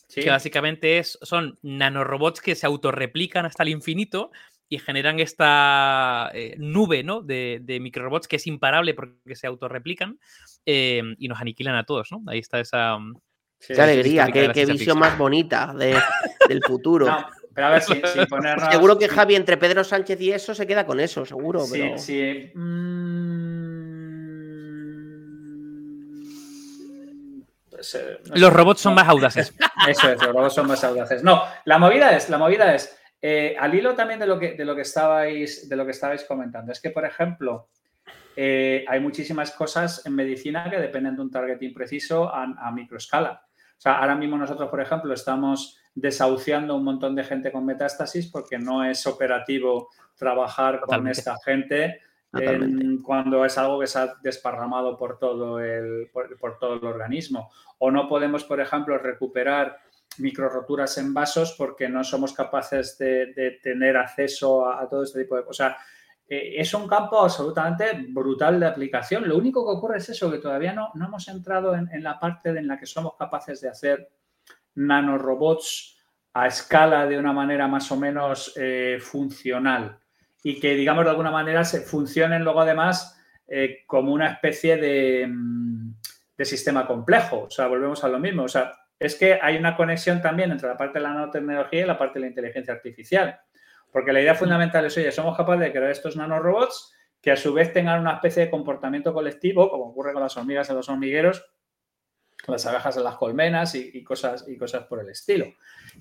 Sí. que básicamente es, son nanorobots que se autorreplican hasta el infinito y generan esta eh, nube ¿no? de, de microrobots que es imparable porque se autorreplican eh, y nos aniquilan a todos. ¿no? Ahí está esa... mm, Sí, Qué alegría, qué, visión más bonita de- del futuro. No, pero a ver, sin, sin ponernos... Seguro que Javi entre Pedro Sánchez y eso se queda con eso, seguro. Sí, pero... sí. Mm, pues, eh, no sé. Los robots son más audaces. Eso es, los robots son más audaces. No, la movida es, la movida es, eh, al hilo también de lo que, de lo que estabais, de lo que estabais comentando, es que, por ejemplo, eh, hay muchísimas cosas en medicina que dependen de un targeting preciso a, a microescala. O sea, ahora mismo nosotros, por ejemplo, estamos desahuciando un montón de gente con metástasis porque no es operativo trabajar con esta gente en- cuando es algo que se ha desparramado por todo el, por, por todo el organismo. O no podemos, por ejemplo, recuperar microroturas en vasos porque no somos capaces de, de tener acceso a, a todo este tipo de cosas. O eh, es un campo absolutamente brutal de aplicación. Lo único que ocurre es eso, que todavía no, no hemos entrado en, en la parte en la que somos capaces de hacer nanorobots a escala de una manera más o menos eh, funcional y que, digamos, de alguna manera se funcionen luego además eh, como una especie de, mm, de sistema complejo. O sea, volvemos a lo mismo. O sea, es que hay una conexión también entre la parte de la nanotecnología y la parte de la inteligencia artificial. Porque la idea fundamental es, oye, somos capaces de crear estos nanorobots que a su vez tengan una especie de comportamiento colectivo, como ocurre con las hormigas en los hormigueros, las abejas en las colmenas y, y cosas, y cosas por el estilo.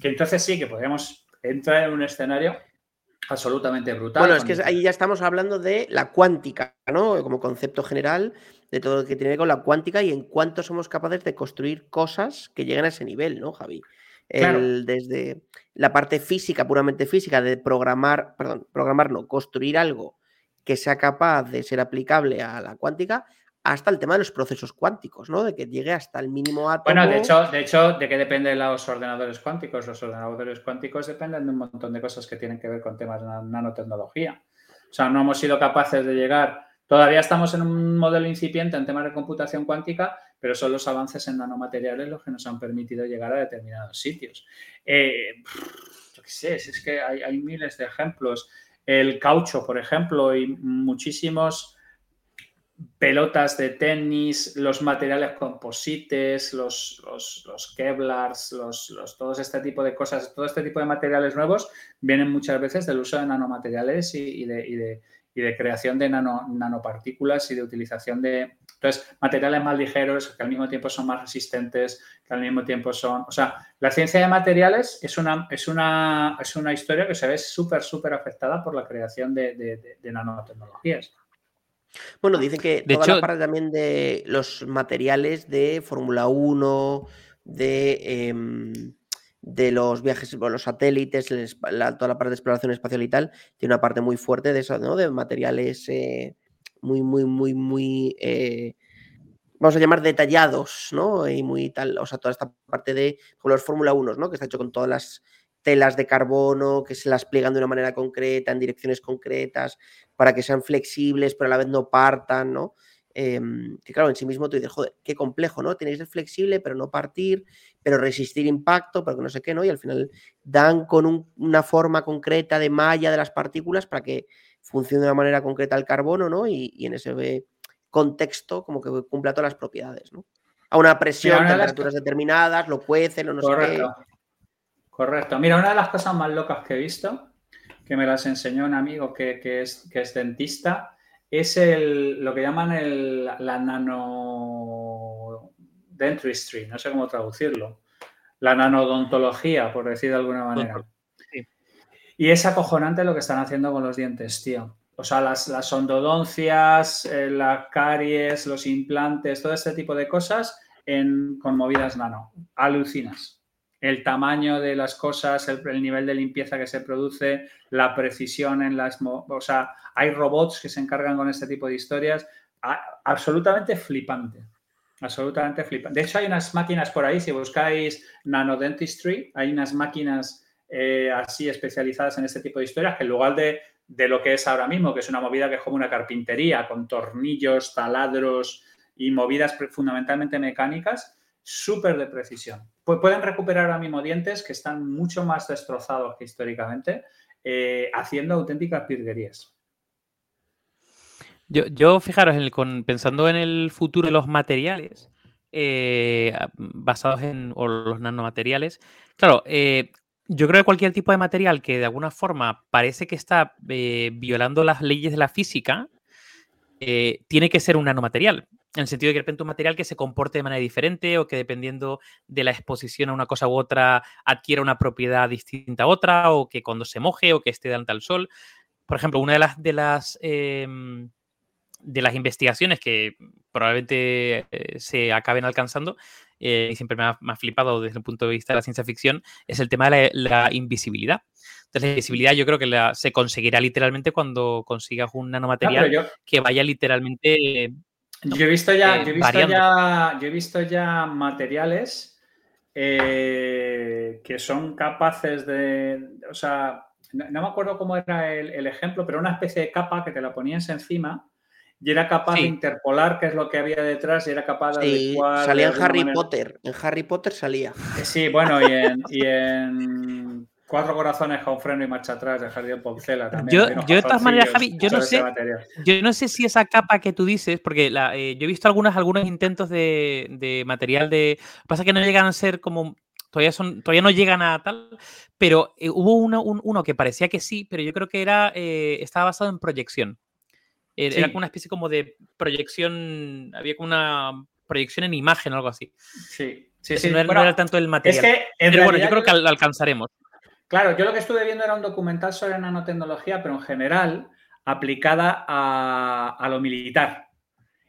Que entonces sí que podríamos entrar en un escenario absolutamente brutal. Bueno, es que ahí ya estamos hablando de la cuántica, ¿no? Como concepto general de todo lo que tiene que ver con la cuántica y en cuánto somos capaces de construir cosas que lleguen a ese nivel, ¿no, Javi? Claro. El- desde la parte física, puramente física, de programar, perdón, programar no, construir algo que sea capaz de ser aplicable a la cuántica, hasta el tema de los procesos cuánticos, ¿no? De que llegue hasta el mínimo átomo. Bueno, de hecho, de hecho, ¿de qué dependen los ordenadores cuánticos? Los ordenadores cuánticos dependen de un montón de cosas que tienen que ver con temas de na- nanotecnología. O sea, no hemos sido capaces de llegar. Todavía estamos en un modelo incipiente en temas de computación cuántica, pero son los avances en nanomateriales los que nos han permitido llegar a determinados sitios. Eh, yo qué sé, es que hay, hay miles de ejemplos. El caucho, por ejemplo, y muchísimos pelotas de tenis, los materiales composites, los, los, los Kevlars, los, los- todo este tipo de cosas, todo este tipo de materiales nuevos vienen muchas veces del uso de nanomateriales y, y de, y de- y de creación de nano- nanopartículas y de utilización de entonces, materiales más ligeros que al mismo tiempo son más resistentes, que al mismo tiempo son... O sea, la ciencia de materiales es una, es una, es una historia que se ve súper, súper afectada por la creación de- de nanotecnologías. Bueno, dicen que De toda hecho- la parte también de los materiales de Fórmula 1, de, em, de los viajes, bueno, los satélites, la- toda la parte de exploración espacial y tal, tiene una parte muy fuerte de eso, ¿no? De materiales eh, muy, muy, muy, muy, eh, vamos a llamar detallados, ¿no? Y muy tal, o sea, toda esta parte de como los Fórmula 1, ¿no? Que está hecho con todas las telas de carbono, que se las pliegan de una manera concreta, en direcciones concretas, para que sean flexibles, pero a la vez no partan, ¿no? Em, que claro, en sí mismo tú dices, joder, qué complejo, ¿no? Tienes que ser flexible, pero no partir, pero resistir impacto, pero que no sé qué, ¿no? Y al final dan con un- una forma concreta de malla de las partículas para que funcione de una manera concreta el carbono, ¿no? Y, y en ese contexto como que cumpla todas las propiedades, ¿no? A una presión, una de las temperaturas determinadas, lo cuecen o no sé qué. Correcto. Correcto. Mira, una de las cosas más locas que he visto, que me las enseñó un amigo que, que es, que es dentista, es el, lo que llaman el, la nano dentistry, no sé cómo traducirlo. La nanodontología, por decir de alguna manera. Sí. Y es acojonante lo que están haciendo con los dientes, tío. O sea, las, las endodoncias, eh, las caries, los implantes, todo este tipo de cosas en, con movidas nano. Alucinas. El tamaño de las cosas, el, el nivel de limpieza que se produce, la precisión en las... O sea, hay robots que se encargan con este tipo de historias. Absolutamente flipante. Absolutamente flipante. De hecho, hay unas máquinas por ahí, si buscáis nanodentistry, hay unas máquinas eh, así especializadas en este tipo de historias que en lugar de, de lo que es ahora mismo, que es una movida que es como una carpintería, con tornillos, taladros y movidas fundamentalmente mecánicas, súper de precisión. Pueden recuperar ahora mismo dientes que están mucho más destrozados que históricamente, eh, haciendo auténticas virguerías. Yo, fijaros, pensando en el futuro de los materiales, eh, basados en los nanomateriales, claro, eh, yo creo que cualquier tipo de material que de alguna forma parece que está violando las leyes de la física, tiene que ser un nanomaterial. En el sentido de que de repente un material que se comporte de manera diferente o que dependiendo de la exposición a una cosa u otra adquiera una propiedad distinta a otra o que cuando se moje o que esté delante al sol. Por ejemplo, una de las, de las, em, de las investigaciones que probablemente eh, se acaben alcanzando eh, y siempre me ha, flipado desde el punto de vista de la ciencia ficción es el tema de la, invisibilidad. Entonces, la invisibilidad yo creo que se conseguirá literalmente cuando consigas un nanomaterial que vaya literalmente yo he visto ya, eh, yo he visto ya, yo he visto ya materiales eh, que son capaces de, o sea, no, me acuerdo cómo era el, ejemplo, pero una especie de capa que te la ponías encima y era capaz de interpolar qué es lo que había detrás y era capaz de sí, Salía en Harry Potter, en Harry Potter salía. Sí, bueno, y en Cuatro corazones con freno y marcha atrás de Jardín Poncela también. Yo, de todas maneras, Javi, yo no sé. Yo no sé si esa capa que tú dices, porque eh, yo he visto algunos, algunos intentos de, material de. Pasa que no llegan a ser como. Todavía, son, todavía no llegan a tal, pero eh, hubo uno, que parecía que sí, pero yo creo que era eh, estaba basado en proyección. Era como una especie como de proyección, había como una proyección en imagen o algo así. Sí, sí, sí. No, era, tanto el material. Es que, pero bueno, yo creo que alcanzaremos. Claro, yo lo que estuve viendo era un documental sobre nanotecnología, pero en general aplicada a, lo militar.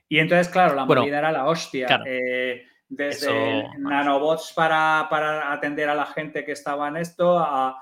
Y entonces, claro, la movilidad era la hostia. Eh, desde nanobots para, atender a la gente que estaba en esto, a,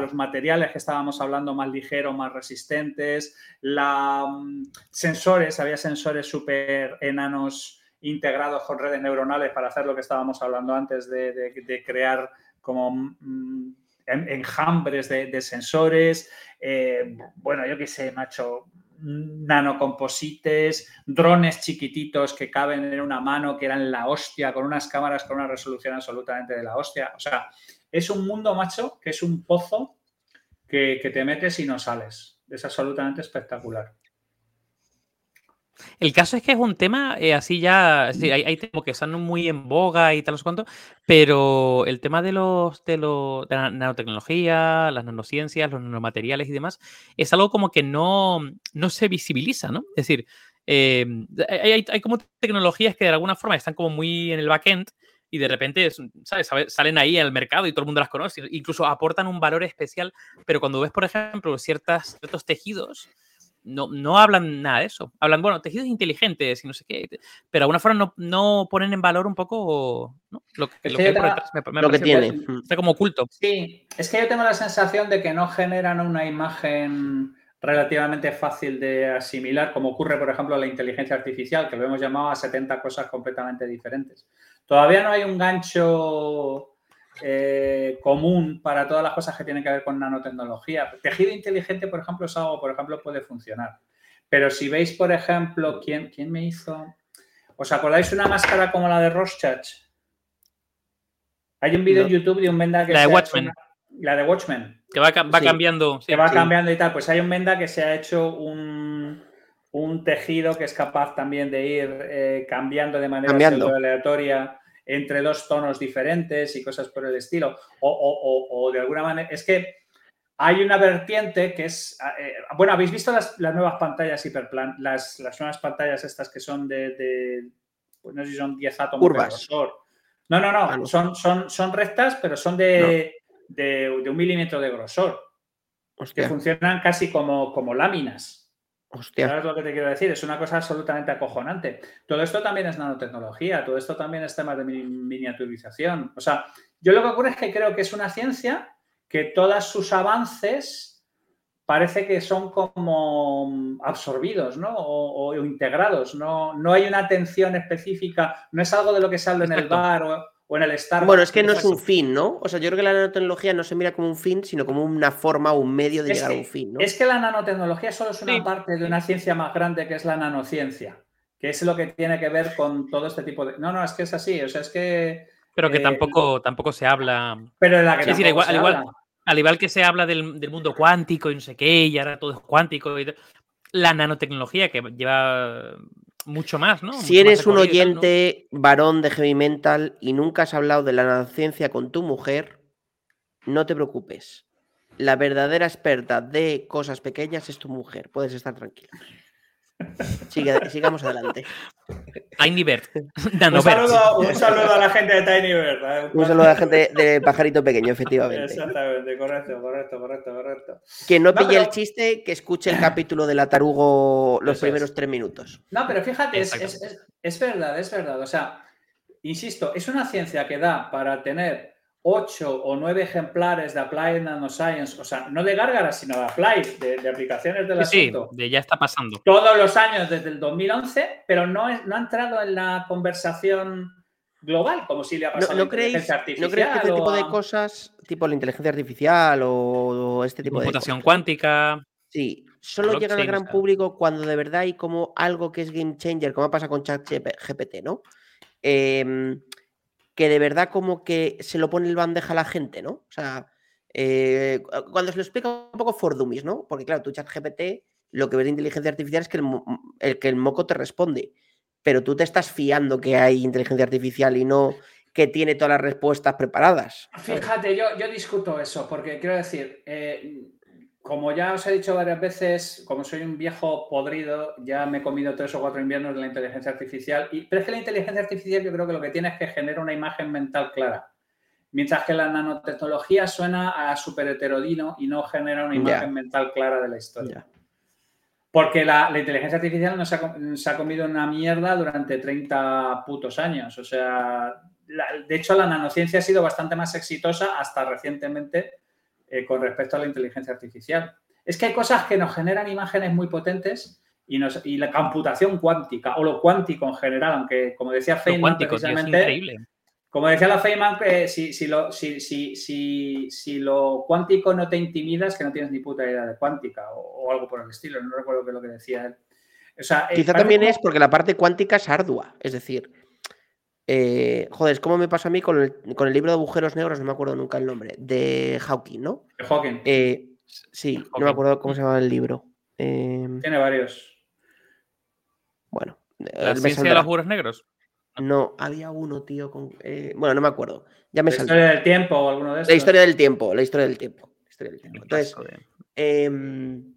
los materiales que estábamos hablando más ligeros, más resistentes, la, mm, sensores, había sensores súper enanos integrados con redes neuronales para hacer lo que estábamos hablando antes de, crear como mm, enjambres de, sensores, eh, bueno, yo qué sé, macho, nanocomposites, drones chiquititos que caben en una mano, que eran la hostia, con unas cámaras con una resolución absolutamente de la hostia. O sea, es un mundo, macho, que es un pozo que, que te metes y no sales. Es absolutamente espectacular. El caso es que es un tema eh, así ya, hay, hay temas que están muy en boga y tal, no sé cuánto, pero el tema de los de, lo, de la nanotecnología, las nanociencias, los nanomateriales y demás, es algo como que no, no se visibiliza, ¿no? Es decir, em, hay, hay, como tecnologías que de alguna forma están como muy en el backend y de repente, ¿sabes? Salen ahí al mercado y todo el mundo las conoce, incluso aportan un valor especial, pero cuando ves, por ejemplo, ciertas, ciertos tejidos, no, no hablan nada de eso. Hablan, bueno, tejidos inteligentes y no sé qué, pero de alguna forma no, ponen en valor un poco lo que, lo que, tiene. Está como oculto. Sí, es que yo tengo la sensación de que no generan una imagen relativamente fácil de asimilar, como ocurre, por ejemplo, la inteligencia artificial, que lo hemos llamado a 70 cosas completamente diferentes. Todavía no hay un gancho eh, común para todas las cosas que tienen que ver con nanotecnología. Tejido inteligente, por ejemplo, es algo, por ejemplo, puede funcionar. Pero si veis, por ejemplo, ¿quién, quién me hizo? ¿Os acordáis una máscara como la de Rorschach? Hay un vídeo en YouTube de un venda que la de Watchmen. la de Watchmen. Que va, cambiando. que va cambiando y tal. Pues hay un venda que se ha hecho un, tejido que es capaz también de ir eh, cambiando de manera aleatoria entre dos tonos diferentes y cosas por el estilo. O, de alguna manera, es que hay una vertiente que es, eh, bueno, habéis visto las, nuevas pantallas hiperplan, las, las, nuevas pantallas estas que son de, pues no sé si son 10 átomos de grosor. No, no, no, ah, Son, son, son rectas, pero son de, de, un milímetro de grosor. Que funcionan casi como, como láminas. Hostia. ¿Sabes lo que te quiero decir? Es una cosa absolutamente acojonante. Todo esto también es nanotecnología, todo esto también es tema de miniaturización. O sea, yo lo que ocurre es que creo que es una ciencia que todos sus avances parece que son como absorbidos, ¿no? O, integrados. No, no hay una atención específica, no es algo de lo que sale en el bar o, o en el Starbucks. Bueno, es que no es un fin, ¿no? O sea, yo creo que la nanotecnología no se mira como un fin, sino como una forma o un medio de llegar a un fin, ¿no? Es que la nanotecnología solo es una parte de una ciencia más grande que es la nanociencia, que es lo que tiene que ver con todo este tipo de... No, no, es que es así, o sea, es que... Pero que eh, tampoco, tampoco se habla. Pero en la que tampoco igual- se al igual- habla. Al igual que se habla del, del mundo cuántico y no sé qué, y ahora todo es cuántico. Y la nanotecnología que lleva mucho más, ¿no? Si Mucho eres un oyente varón de heavy metal y nunca has hablado de la nanociencia con tu mujer, no te preocupes. La verdadera experta de cosas pequeñas es tu mujer. Puedes estar tranquila. Sigamos adelante. Tiny Bird. Un saludo, un saludo a la gente de Tiny Bird. ¿eh? Un saludo a la gente de pajarito pequeño, efectivamente. Exactamente, correcto, correcto, correcto, correcto. Quien no No, pille pero- el chiste, que escuche el capítulo de la tarugo los Eso es. primeros tres minutos. No, pero fíjate, es- es- es verdad, es verdad. O sea, insisto, es una ciencia que da para tener ocho o nueve ejemplares de Applied Nanoscience, o sea, no de gárgaras, sino de Applied, de, de aplicaciones del Sí, sí, asunto. de ya está pasando. Todos los años desde el 2011, pero no, es- no ha entrado en la conversación global, como si le ha ¿No, pasado a no la creéis, inteligencia ¿No creéis que este artificial tipo de cosas, tipo la inteligencia artificial o, o este tipo de Computación cuántica. Sí, solo llegan al blockchain, gran público cuando de verdad hay como algo que es game changer, como pasa con ChatGPT, ¿no? Em, que de verdad como que se lo pone el bandeja a la gente, ¿no? O sea, eh, cu- cuando se lo explica un poco for dummies, ¿no? Porque claro, tu ChatGPT, lo que ves de inteligencia artificial es que el, que el moco te responde, pero tú te estás fiando que hay inteligencia artificial y no que tiene todas las respuestas preparadas. Fíjate, yo, yo discuto eso, porque quiero decir, eh, como ya os he dicho varias veces, como soy un viejo podrido, ya me he comido tres o cuatro inviernos de la inteligencia artificial. Y, pero es que la inteligencia artificial yo creo que lo que tiene es que genera una imagen mental clara. Mientras que la nanotecnología suena a súper heterodino y no genera una imagen mental clara de la historia. Ya. Porque la, la inteligencia artificial nos ha, ha comido una mierda durante 30 putos años. O sea, la- de hecho, la nanociencia ha sido bastante más exitosa hasta recientemente eh, con respecto a la inteligencia artificial. Es que hay cosas que nos generan imágenes muy potentes y, nos- y la computación cuántica o lo cuántico en general, aunque como decía Feynman cuántico, tío, es precisamente, increíble. como decía la Feynman, eh, si, si lo, si, si- si- si lo cuántico no te intimida, es que no tienes ni puta idea de cuántica o, o algo por el estilo. No recuerdo qué es lo que decía él. O sea, eh, Quizá también como- es porque la parte cuántica es ardua. Es decir, eh, joder, es como me pasó a mí con el, con el libro de agujeros negros, no me acuerdo nunca el nombre, de Hawking, ¿no? Hawking. Eh, sí, no me acuerdo cómo se llama el libro. Eh, Tiene varios. bueno, La eh, ciencia de los agujeros negros. No, había uno, tío, con... eh, bueno, no me acuerdo. Ya me La saldrá. historia del tiempo o alguno de estos. La historia del tiempo, la historia del tiempo. la historia del tiempo. Entonces, de- em,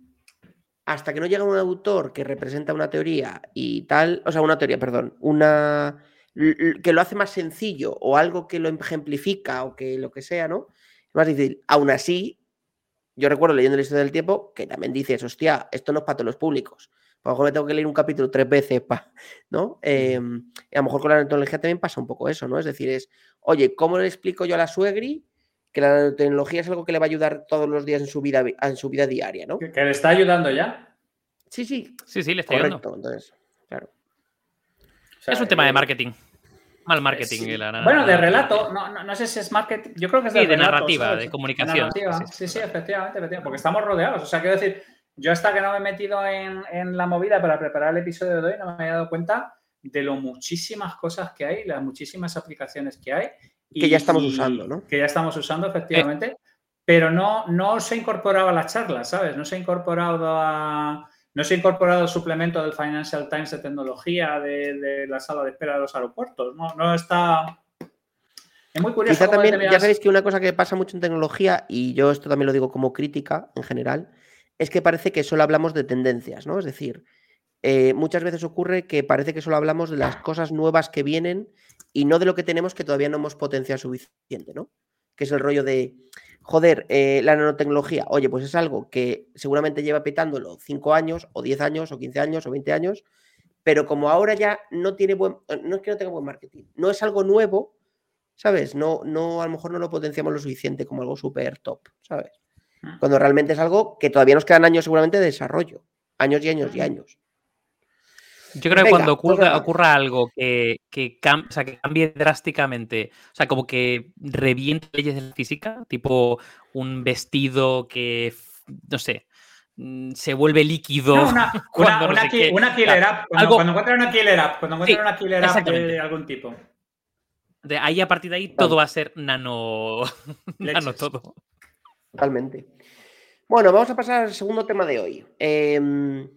hasta que no llega un autor que representa una teoría y tal, o sea, una teoría, perdón, una que lo hace más sencillo o algo que lo ejemplifica o que lo que sea, ¿no? Es más difícil. Aún así, yo recuerdo leyendo la historia del tiempo que también dices, hostia, esto no es para todos los públicos. A lo mejor me tengo que leer un capítulo tres veces, pa, ¿no? Y a lo mejor con la nanotecnología también pasa un poco eso, ¿no? Es decir, es, oye, ¿cómo le explico yo a la suegri que la nanotecnología es algo que le va a ayudar todos los días en su vida, en su vida diaria, ¿no? Que, le está ayudando ya. Sí, sí, Sí, sí, le está ayudando. correcto. Entonces, claro. O sea, Es un tema eh, de marketing. Mal marketing. sí. eh, la- Bueno, de la- relato, no, no, no sé si es marketing, yo creo que es Sí, de relato, narrativa, ¿sabes? de comunicación. narrativa, Sí, Sí, sí, sí, efectivamente, efectivamente, porque estamos rodeados. O sea, quiero decir, yo hasta que no me he metido en, en la movida para preparar el episodio de hoy, no me había dado cuenta de lo muchísimas cosas que hay, las muchísimas aplicaciones que hay. Que ya estamos usando, ¿no? Que ya estamos usando, efectivamente, pero no, no se incorporaba a las charlas, ¿sabes? No se ha incorporado a... No se ha incorporado el suplemento del Financial Times de tecnología de, de la sala de espera de los aeropuertos. No, no está. Es muy curioso. Quizá también, ya sabéis que una cosa que pasa mucho en tecnología, y yo esto también lo digo como crítica en general, es que parece que solo hablamos de tendencias, ¿no? Es decir, eh, muchas veces ocurre que parece que solo hablamos de las cosas nuevas que vienen y no de lo que tenemos que todavía no hemos potenciado suficiente, ¿no? Que es el rollo de, joder, eh, la nanotecnología, oye, pues es algo que seguramente lleva petándolo 5 años, o 10 años, o 15 años, o 20 años, pero como ahora ya no tiene buen, eh, no es que no tenga buen marketing, no es algo nuevo, ¿sabes? No, no, a lo mejor no lo potenciamos lo suficiente como algo súper top, ¿sabes? Mm. Cuando realmente es algo que todavía nos quedan años seguramente de desarrollo, años y años y años. Yo creo que Venga, cuando pues ocurra, algo que, que, cam- o sea, que cambie drásticamente, o sea, como que reviente leyes de la física, tipo un vestido que, no sé, mm, se vuelve líquido. No, una, cuando una, no una sé ki- qué. una killer app. Cuando, algo- cuando encuentran una killer app, cuando encuentran Sí, una killer app de algún tipo. De ahí a partir de ahí todo va a ser nano, nano todo. Totalmente. Bueno, vamos a pasar al segundo tema de hoy. Em,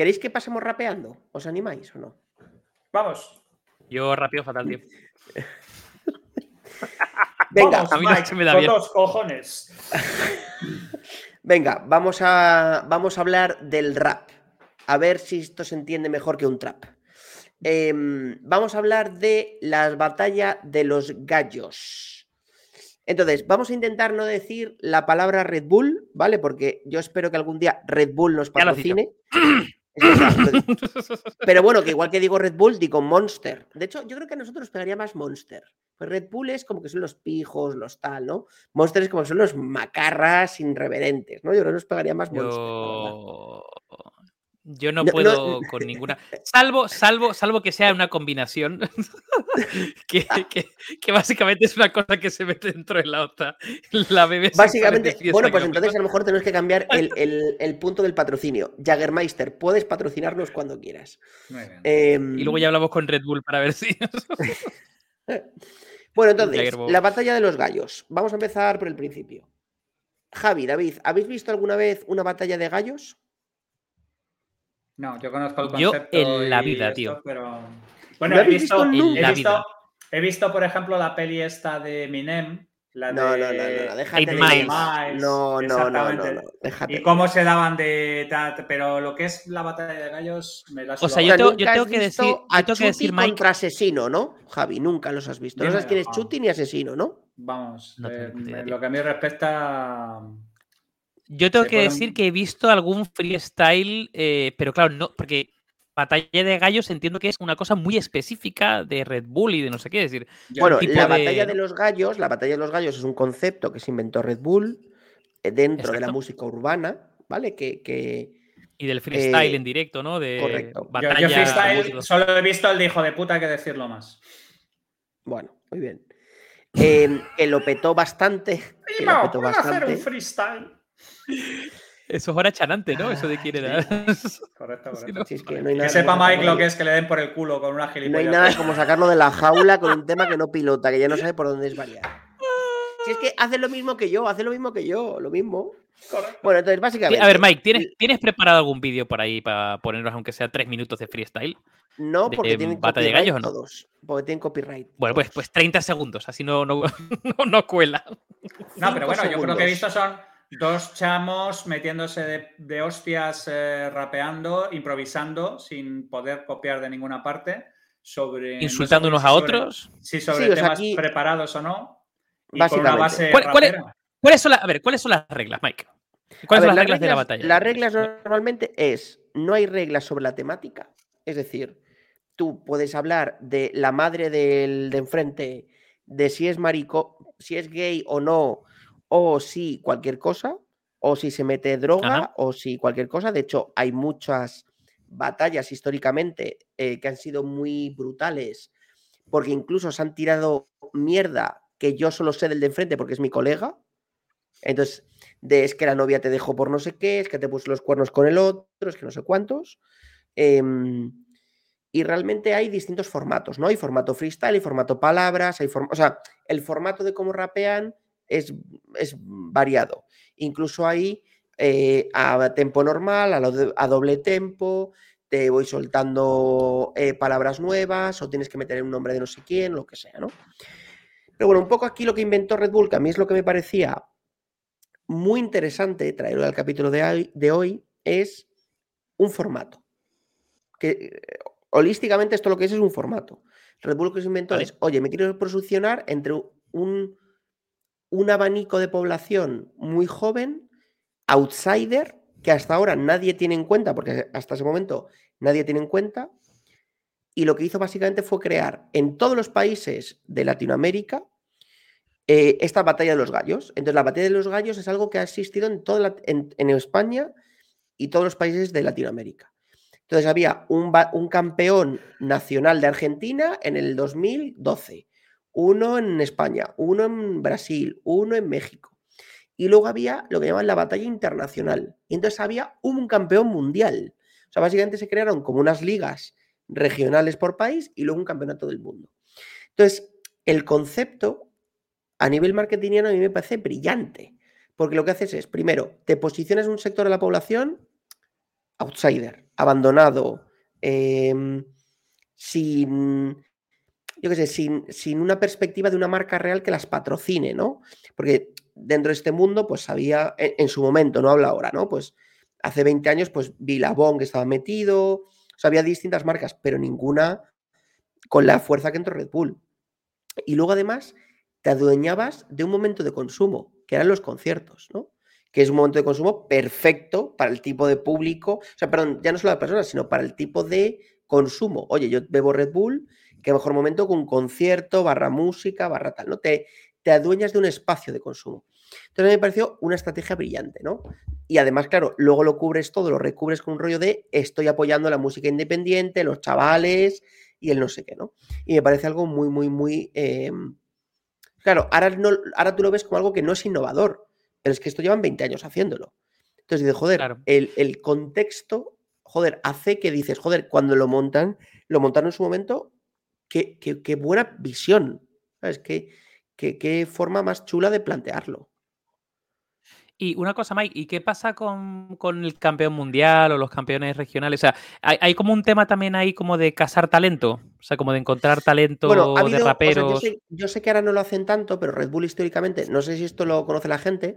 ¿Queréis que pasemos rapeando? ¿Os animáis o no? Vamos. Yo rápido fatal, tío. Venga, Vamos, a mí no Mike, se me da con bien. dos cojones. venga, vamos a, vamos a hablar del rap. A ver si esto se entiende mejor que un trap. Em, vamos a hablar de la batalla de los gallos. Entonces, vamos a intentar no decir la palabra Red Bull, ¿vale? Porque yo espero que algún día Red Bull nos patrocine. Pero bueno, que igual que digo Red Bull, digo Monster. De hecho, yo creo que a nosotros nos pegaría más Monster. Pues Red Bull es como que son los pijos, los tal, ¿no? Monster es como que son los macarras irreverentes, ¿no? Yo creo que nos pegaría más Monster. Yo... Yo no No, no, puedo con ninguna. Salvo, salvo, salvo que sea una combinación que, que- que básicamente es una cosa que se mete dentro de la otra. La bebé Básicamente, bueno, pues entonces a lo mejor tenemos que cambiar el, el- el punto del patrocinio. Jaggermeister, puedes patrocinarnos cuando quieras. Em, Y luego ya hablamos con Red Bull para ver si. Bueno, entonces, la batalla de los gallos. Vamos a empezar por el principio. Javi, David, ¿habéis visto alguna vez una batalla de gallos? No, yo conozco el Yo concepto. en la vida, esto, tío. Pero... ¿No Bueno, he visto, he, la visto, vida. he visto, por ejemplo, la peli esta de Eminem. La No, de... no, no, no, no, déjate Eight de Miles. Miles, No, no, no, no, exactamente. no, déjate. Y cómo se daban de. Pero lo que es la batalla de gallos me la O sea, yo tengo- que decir- yo a tengo que decir, Mike- contra asesino, ¿no? Javi, nunca los has visto. No sabes quién es. Chuti ni asesino, ¿no? Vamos, eh, lo que a mí respecta. Yo tengo que pueden- decir que he visto algún freestyle, eh, pero claro, no, porque batalla de gallos entiendo que es una cosa muy específica de Red Bull y de no sé qué. Es decir, yo- Bueno, tipo la de- batalla de los gallos, la batalla de los gallos es un concepto que se inventó Red Bull eh, dentro de la música urbana, ¿vale? Que, que- y del freestyle Eh, en directo, ¿no? De correcto. Yo- yo yo, batalla. yo de freestyle músicos. solo he visto el de hijo de puta, hay que decirlo más. bueno, muy bien. Eh, que lo petó bastante. Que lo petó ¿puedo hacer bastante. un freestyle? Eso es hora chanante, ¿no? Eso de quién era. Correcto, Sí, correcto. ¿no? Es que no hay Que nada sepa Mike lo que es que le den por el culo con una No gilipollas. hay nada como sacarlo de la jaula con un tema que no pilota, que ya no sabe por dónde es variar. Si es que hace lo mismo que yo, hace lo mismo que yo, lo mismo. Correcto. Bueno, entonces básicamente. A ver, Mike, ¿tienes, ¿tienes preparado algún vídeo por ahí para ponernos, aunque sea tres minutos de freestyle? No, de porque tienen de copyright gallos o no? todos. Porque tienen copyright. Bueno, pues, todos. pues 30 segundos, así no, no, no, no cuela. No, pero bueno, yo creo que he visto son dos chamos metiéndose de, de hostias, eh, rapeando, improvisando, sin poder copiar de ninguna parte, sobre... no sé Insultando unos a sobre- otros. Sí, sobre Sí, o sea, temas aquí- preparados o no. Y con una Básicamente. base ¿Cuál- cuál es-. ¿Cuáles son las, a ver, ¿cuáles son las reglas, Mike? ¿Cuáles ver, son las reglas de la batalla? Las reglas normalmente es, no hay reglas sobre la temática. Es decir, tú puedes hablar de la madre del de enfrente, de si es marico, si es gay o no, o si cualquier cosa, o si se mete droga, Ajá. o si cualquier cosa. De hecho, hay muchas batallas históricamente eh, que han sido muy brutales, porque incluso se han tirado mierda que yo solo sé del de enfrente porque es mi colega. Entonces, de es que la novia te dejó por no sé qué, es que te puso los cuernos con el otro, es que no sé cuántos. Em, y realmente hay distintos formatos, ¿no? Hay formato freestyle, hay formato palabras, hay forma- o sea, el formato de cómo rapean es, es variado. Incluso hay eh, a tempo normal, a, doble tempo, te voy soltando eh, palabras nuevas o tienes que meter un nombre de no sé quién, lo que sea, ¿no? Pero bueno, un poco aquí lo que inventó Red Bull, que a mí es lo que me parecía muy interesante traerlo al capítulo de hoy, de hoy es un formato. Que eh, holísticamente esto lo que es es un formato. Red Bull lo que se inventó Vale. es, oye, me quiero posicionar entre un, un abanico de población muy joven, outsider, que hasta ahora nadie tiene en cuenta, porque hasta ese momento nadie tiene en cuenta, y lo que hizo básicamente fue crear en todos los países de Latinoamérica eh, esta batalla de los gallos. Entonces, la batalla de los gallos es algo que ha existido en, toda en, en España y todos los países de Latinoamérica. Entonces, había un, un campeón nacional de Argentina en el 2012, uno en España, uno en Brasil, uno en México. y luego había lo que llaman la batalla internacional. Y entonces había un campeón mundial. O sea, básicamente se crearon como unas ligas regionales por país y luego un campeonato del mundo. Entonces, el concepto a nivel marketingiano a mí me parece brillante, porque lo que haces es, primero, te posicionas en un sector de la población outsider, abandonado, em, sin, yo qué sé, sin, sin, una perspectiva de una marca real que las patrocine, ¿no? Porque dentro de este mundo, pues había, en, en su momento, no habla ahora, ¿no? Pues hace 20 años, pues Billabong estaba metido, había distintas marcas, pero ninguna con la fuerza que entró Red Bull. Y luego además te adueñabas de un momento de consumo, que eran los conciertos, ¿no? Que es un momento de consumo perfecto para el tipo de público, o sea, perdón, ya no solo las personas, sino para el tipo de consumo. Oye, yo bebo Red Bull, qué mejor momento con un concierto, barra música, barra tal, ¿no? Te, te adueñas de un espacio de consumo. Entonces me pareció una estrategia brillante, ¿no? Y además, claro, luego lo cubres todo, lo recubres con un rollo de estoy apoyando la música independiente, los chavales y el no sé qué, ¿no? Y me parece algo muy, muy, muy... Eh... Claro, ahora, no, ahora tú lo ves como algo que no es innovador, pero es que esto llevan 20 años haciéndolo. Entonces dices, joder, claro. el, el, contexto, joder, hace que dices, joder, cuando lo montan, lo montaron en su momento, qué, qué, qué buena visión, ¿sabes? Qué, qué, qué forma más chula de plantearlo. Y una cosa, Mike, ¿y qué pasa con, con, el campeón mundial o los campeones regionales? O sea, ¿hay, hay, como un tema también ahí como de cazar talento, o sea, como de encontrar talento bueno, habido, de raperos. O sea, yo, sé, yo, sé, que ahora no lo hacen tanto, pero Red Bull históricamente, no sé si esto lo conoce la gente,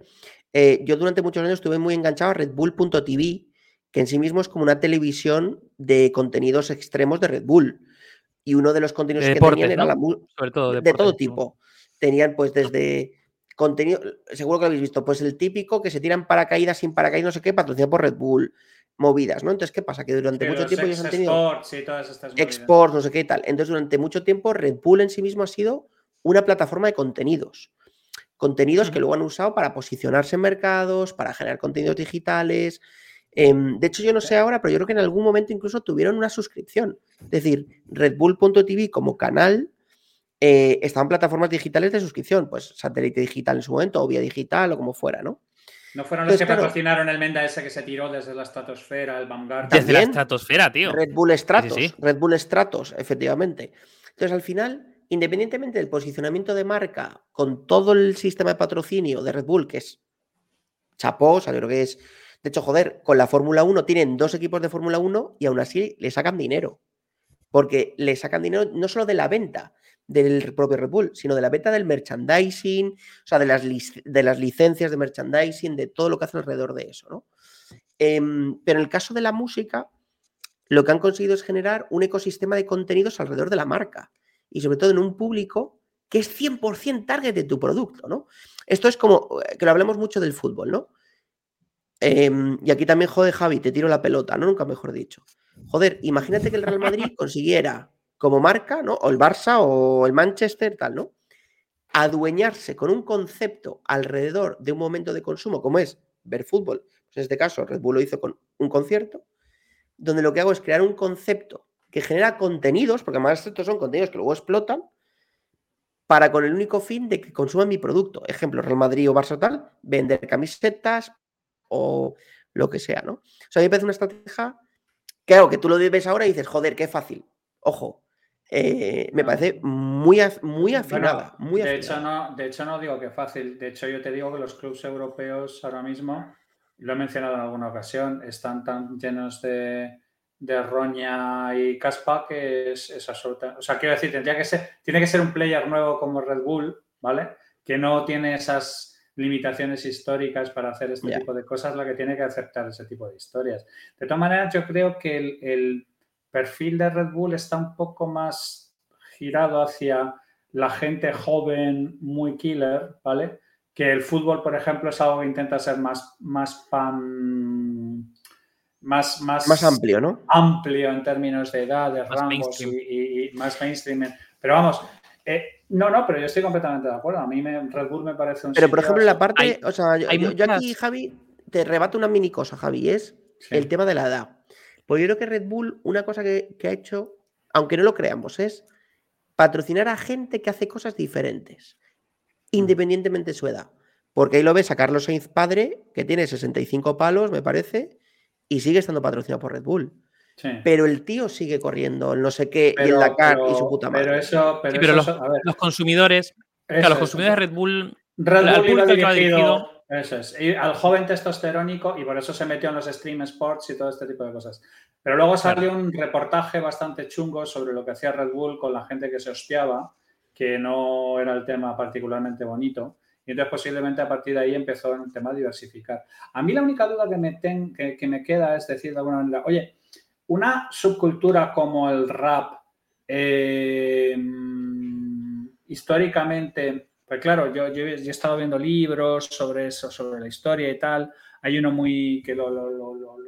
eh, yo durante muchos años estuve muy enganchado a Red Bull.tv, que en sí mismo es como una televisión de contenidos extremos de Red Bull. Y uno de los contenidos de que deportes, tenían ¿no? era la Sobre todo de, deportes, todo tipo. Tenían pues desde contenido, seguro que lo habéis visto, pues el típico que se tiran paracaídas sin paracaídas, no sé qué, patrocinado por Red Bull, movidas, ¿no? Entonces, ¿qué pasa? Que durante mucho tiempo ellos han tenido Export, sí, todas estas movidas. exports, no sé qué tal. Entonces, durante mucho tiempo, Red Bull en sí mismo ha sido una plataforma de contenidos. Contenidos que luego han usado para posicionarse en mercados, para generar contenidos digitales. Em, de hecho, yo no sé ahora, pero yo creo que en algún momento incluso tuvieron una suscripción. Es decir, Red Bull.tv como canal eh, estaban plataformas digitales de suscripción, pues satélite digital en su momento, o vía digital, o como fuera, ¿no? No fueron los Entonces, que claro. patrocinaron el Menda ese que se tiró desde la estratosfera, el Vanguard. Desde la estratosfera, tío. Red Bull Stratos, sí. Red Bull Stratos, efectivamente. Entonces, al final, independientemente del posicionamiento de marca, con todo el sistema de patrocinio de Red Bull, que es chapó, o sea, yo creo que es. De hecho, joder, con la Fórmula 1 tienen dos equipos de Fórmula 1 y aún así le sacan dinero. Porque le sacan dinero no solo de la venta del propio Red Bull, sino de la venta del merchandising, o sea, de las, de las licencias de merchandising, de todo lo que hacen alrededor de eso, ¿no? Em, pero en el caso de la música, lo que han conseguido es generar un ecosistema de contenidos alrededor de la marca y sobre todo en un público que es 100% target de tu producto, ¿no? Esto es como, eh, que lo hablemos mucho del fútbol, ¿no? Em, y aquí también, joder, Javi, te tiro la pelota, ¿no? Nunca mejor dicho. Joder, imagínate que el Real Madrid consiguiera como marca, ¿no? O el Barça o el Manchester, tal, ¿no? Adueñarse con un concepto alrededor de un momento de consumo, como es ver fútbol. Pues en este caso, Red Bull lo hizo con un concierto, donde lo que hago es crear un concepto que genera contenidos, porque además estos son contenidos que luego explotan, para con el único fin de que consuman mi producto. Ejemplo, Real Madrid o Barça tal, vender camisetas o lo que sea, ¿no? O sea, a mí me parece una estrategia, claro, que tú lo ves ahora y dices, joder, qué fácil. Ojo, eh, me parece muy, muy afinada, Bueno, muy de, hecho, no, de hecho, no digo que fácil. De hecho, yo te digo que los clubes europeos ahora mismo, lo he mencionado en alguna ocasión, están tan llenos de, de roña y caspa que es, es absoluta. O sea, quiero decir, tendría que ser, tiene que ser un player nuevo como Red Bull, ¿vale? Que no tiene esas limitaciones históricas para hacer este tipo de cosas, la que tiene que aceptar ese tipo de historias. De todas maneras, yo creo que el, el perfil de Red Bull está un poco más girado hacia la gente joven, muy killer, ¿vale? Que el fútbol, por ejemplo, es algo que intenta ser más, más pan. Más, más, Más amplio, ¿no? amplio en términos de edad, de Más rangos y- y más mainstream. Pero vamos, eh, no, no, pero yo estoy completamente de acuerdo. A mí me, Red Bull me parece un Pero, por ejemplo, la parte, Hay- o sea, yo, hay yo- yo aquí, Javi, te rebato una mini cosa, Javi, es Sí. el tema de la edad. Pues yo creo que Red Bull, una cosa que, que ha hecho, aunque no lo creamos, es patrocinar a gente que hace cosas diferentes, independientemente de su edad. Porque ahí lo ves a Carlos Sainz padre, que tiene 65 palos, me parece, y sigue estando patrocinado por Red Bull. Sí. Pero el tío sigue corriendo, el no sé qué, y el Pero- Dakar y pero- su puta madre. Pero eso, pero Sí, pero eso- a ver, Los consumidores, claro, eso los es. consumidores de Red Bull Red Bull público que dirigido, dirigido. eso es, y al joven testosterónico y por eso se metió en los stream sports y todo este tipo de cosas. Pero luego salió un reportaje bastante chungo sobre lo que hacía Red Bull con la gente que se hostiaba, que no era el tema particularmente bonito. Y entonces posiblemente a partir de ahí empezó el tema de diversificar. A mí la única duda que me, ten- que, que me queda es decir de alguna manera, oye, una subcultura como el rap, eh, históricamente, pues claro, yo, he estado viendo libros sobre eso, sobre la historia y tal. Hay uno muy que lo, lo-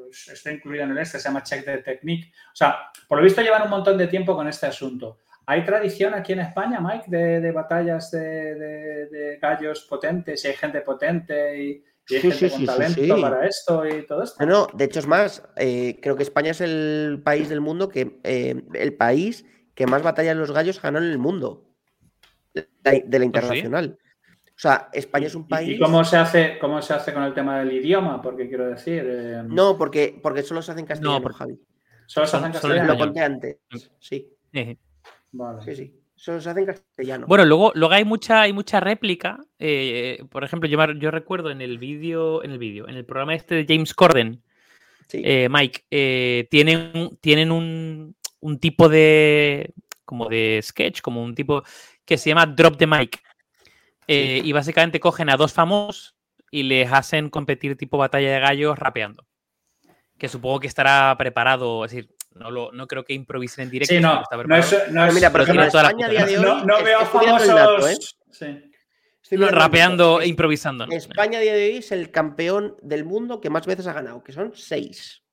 está incluido en el este, se llama Check the Technique. O sea, por lo visto llevan un montón de tiempo con este asunto. ¿Hay tradición aquí en España, Mike, de, batallas de, de- de gallos potentes y hay gente potente y, y hay Sí, gente sí, con sí, sí, talento sí. para esto y todo esto? No, no, de hecho es más, eh, creo que España es el país del mundo que, eh, el país que más batallas los gallos ganó en el mundo, de la, de la internacional. O sea, España es un ¿Y- país... ¿Y, cómo se hace cómo se hace con el tema del idioma? Porque quiero decir, eh, No, porque, porque solo se hace en castellano, porque- Javi. solo se hace en castellano. Lo conté antes. Sí, Vale. sí, sí. Solo se hace en castellano. Bueno, luego, luego hay mucha, hay mucha réplica. eh, por ejemplo, yo, yo recuerdo en el vídeo, en el vídeo, en el programa este de James Corden, sí. eh, Mike, eh, tienen, tienen un, un tipo de como de sketch, como un tipo que se llama Drop the Mic. Eh, y básicamente cogen a dos famosos y les hacen competir tipo batalla de gallos rapeando. Que supongo que estará preparado, es decir, no, lo, no creo que improvisen en directo. Sí, no, no es, no Pero es- mira, por pero ejemplo, tiene en toda la España a puta día de hoy... no, veo famosos. dato, ¿eh? sí. Estoy rapeando e improvisando. ¿no? España a día de hoy es el campeón del mundo que más veces ha ganado, que son seis.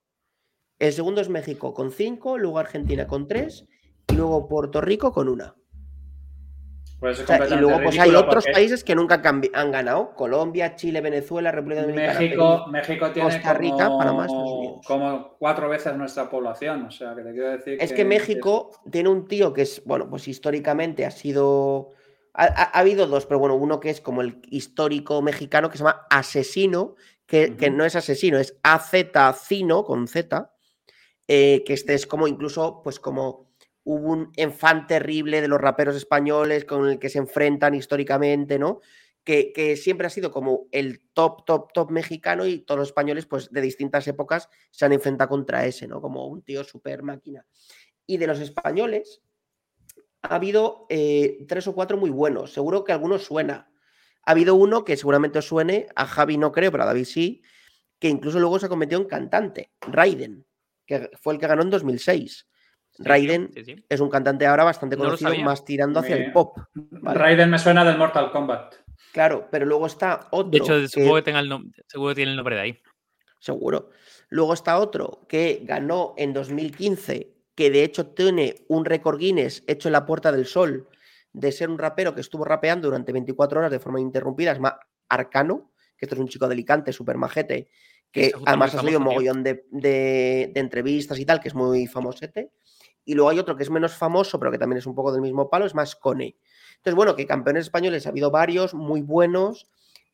El segundo es México con cinco, luego Argentina con tres y luego Puerto Rico con una. Pues es O sea, y luego pues hay otros porque países que nunca han ganado. Colombia, Chile, Venezuela, República Dominicana, México, Perú. México tiene Costa Rica, como, Panamá, como cuatro veces nuestra población. O sea, que te quiero decir Es que México tiene un tío que es, bueno, pues históricamente ha sido... Ha, ha- ha habido dos, pero bueno, uno que es como el histórico mexicano que se llama Asesino, que, que no es asesino, es AZ-Cino con Z, eh, que este es como incluso, pues como hubo un enfant terrible de los raperos españoles con el que se enfrentan históricamente, ¿no? Que, siempre ha sido como el top, top, top mexicano y todos los españoles, pues de distintas épocas se han enfrentado contra ese, ¿no? Como un tío super máquina. Y de los españoles ha habido eh, tres o cuatro muy buenos. Seguro que alguno suena. Ha habido uno que seguramente suene, a Javi no creo, pero a David sí, que incluso luego se ha convertido en cantante, Raiden, que fue el que ganó en 2006. Raiden sí, sí. es un cantante ahora bastante No conocido, más tirando hacia Me- el pop. ¿vale? Raiden me suena del Mortal Kombat. Claro, pero luego está otro. De hecho, que- supongo que tenga el nom- seguro que tiene el nombre de ahí. seguro. Luego está otro que ganó en 2015, que de hecho tiene un récord Guinness hecho en la Puerta del Sol de ser un rapero que estuvo rapeando durante 24 horas de forma ininterrumpida, es más Arcano, que esto es un chico de Alicante, súper majete, que además ha salido un mogollón de, de- de entrevistas y tal, que es muy famosete. Y luego hay otro que es menos famoso, pero que también es un poco del mismo palo, es más Cone. Entonces, bueno, que campeones españoles ha habido varios muy buenos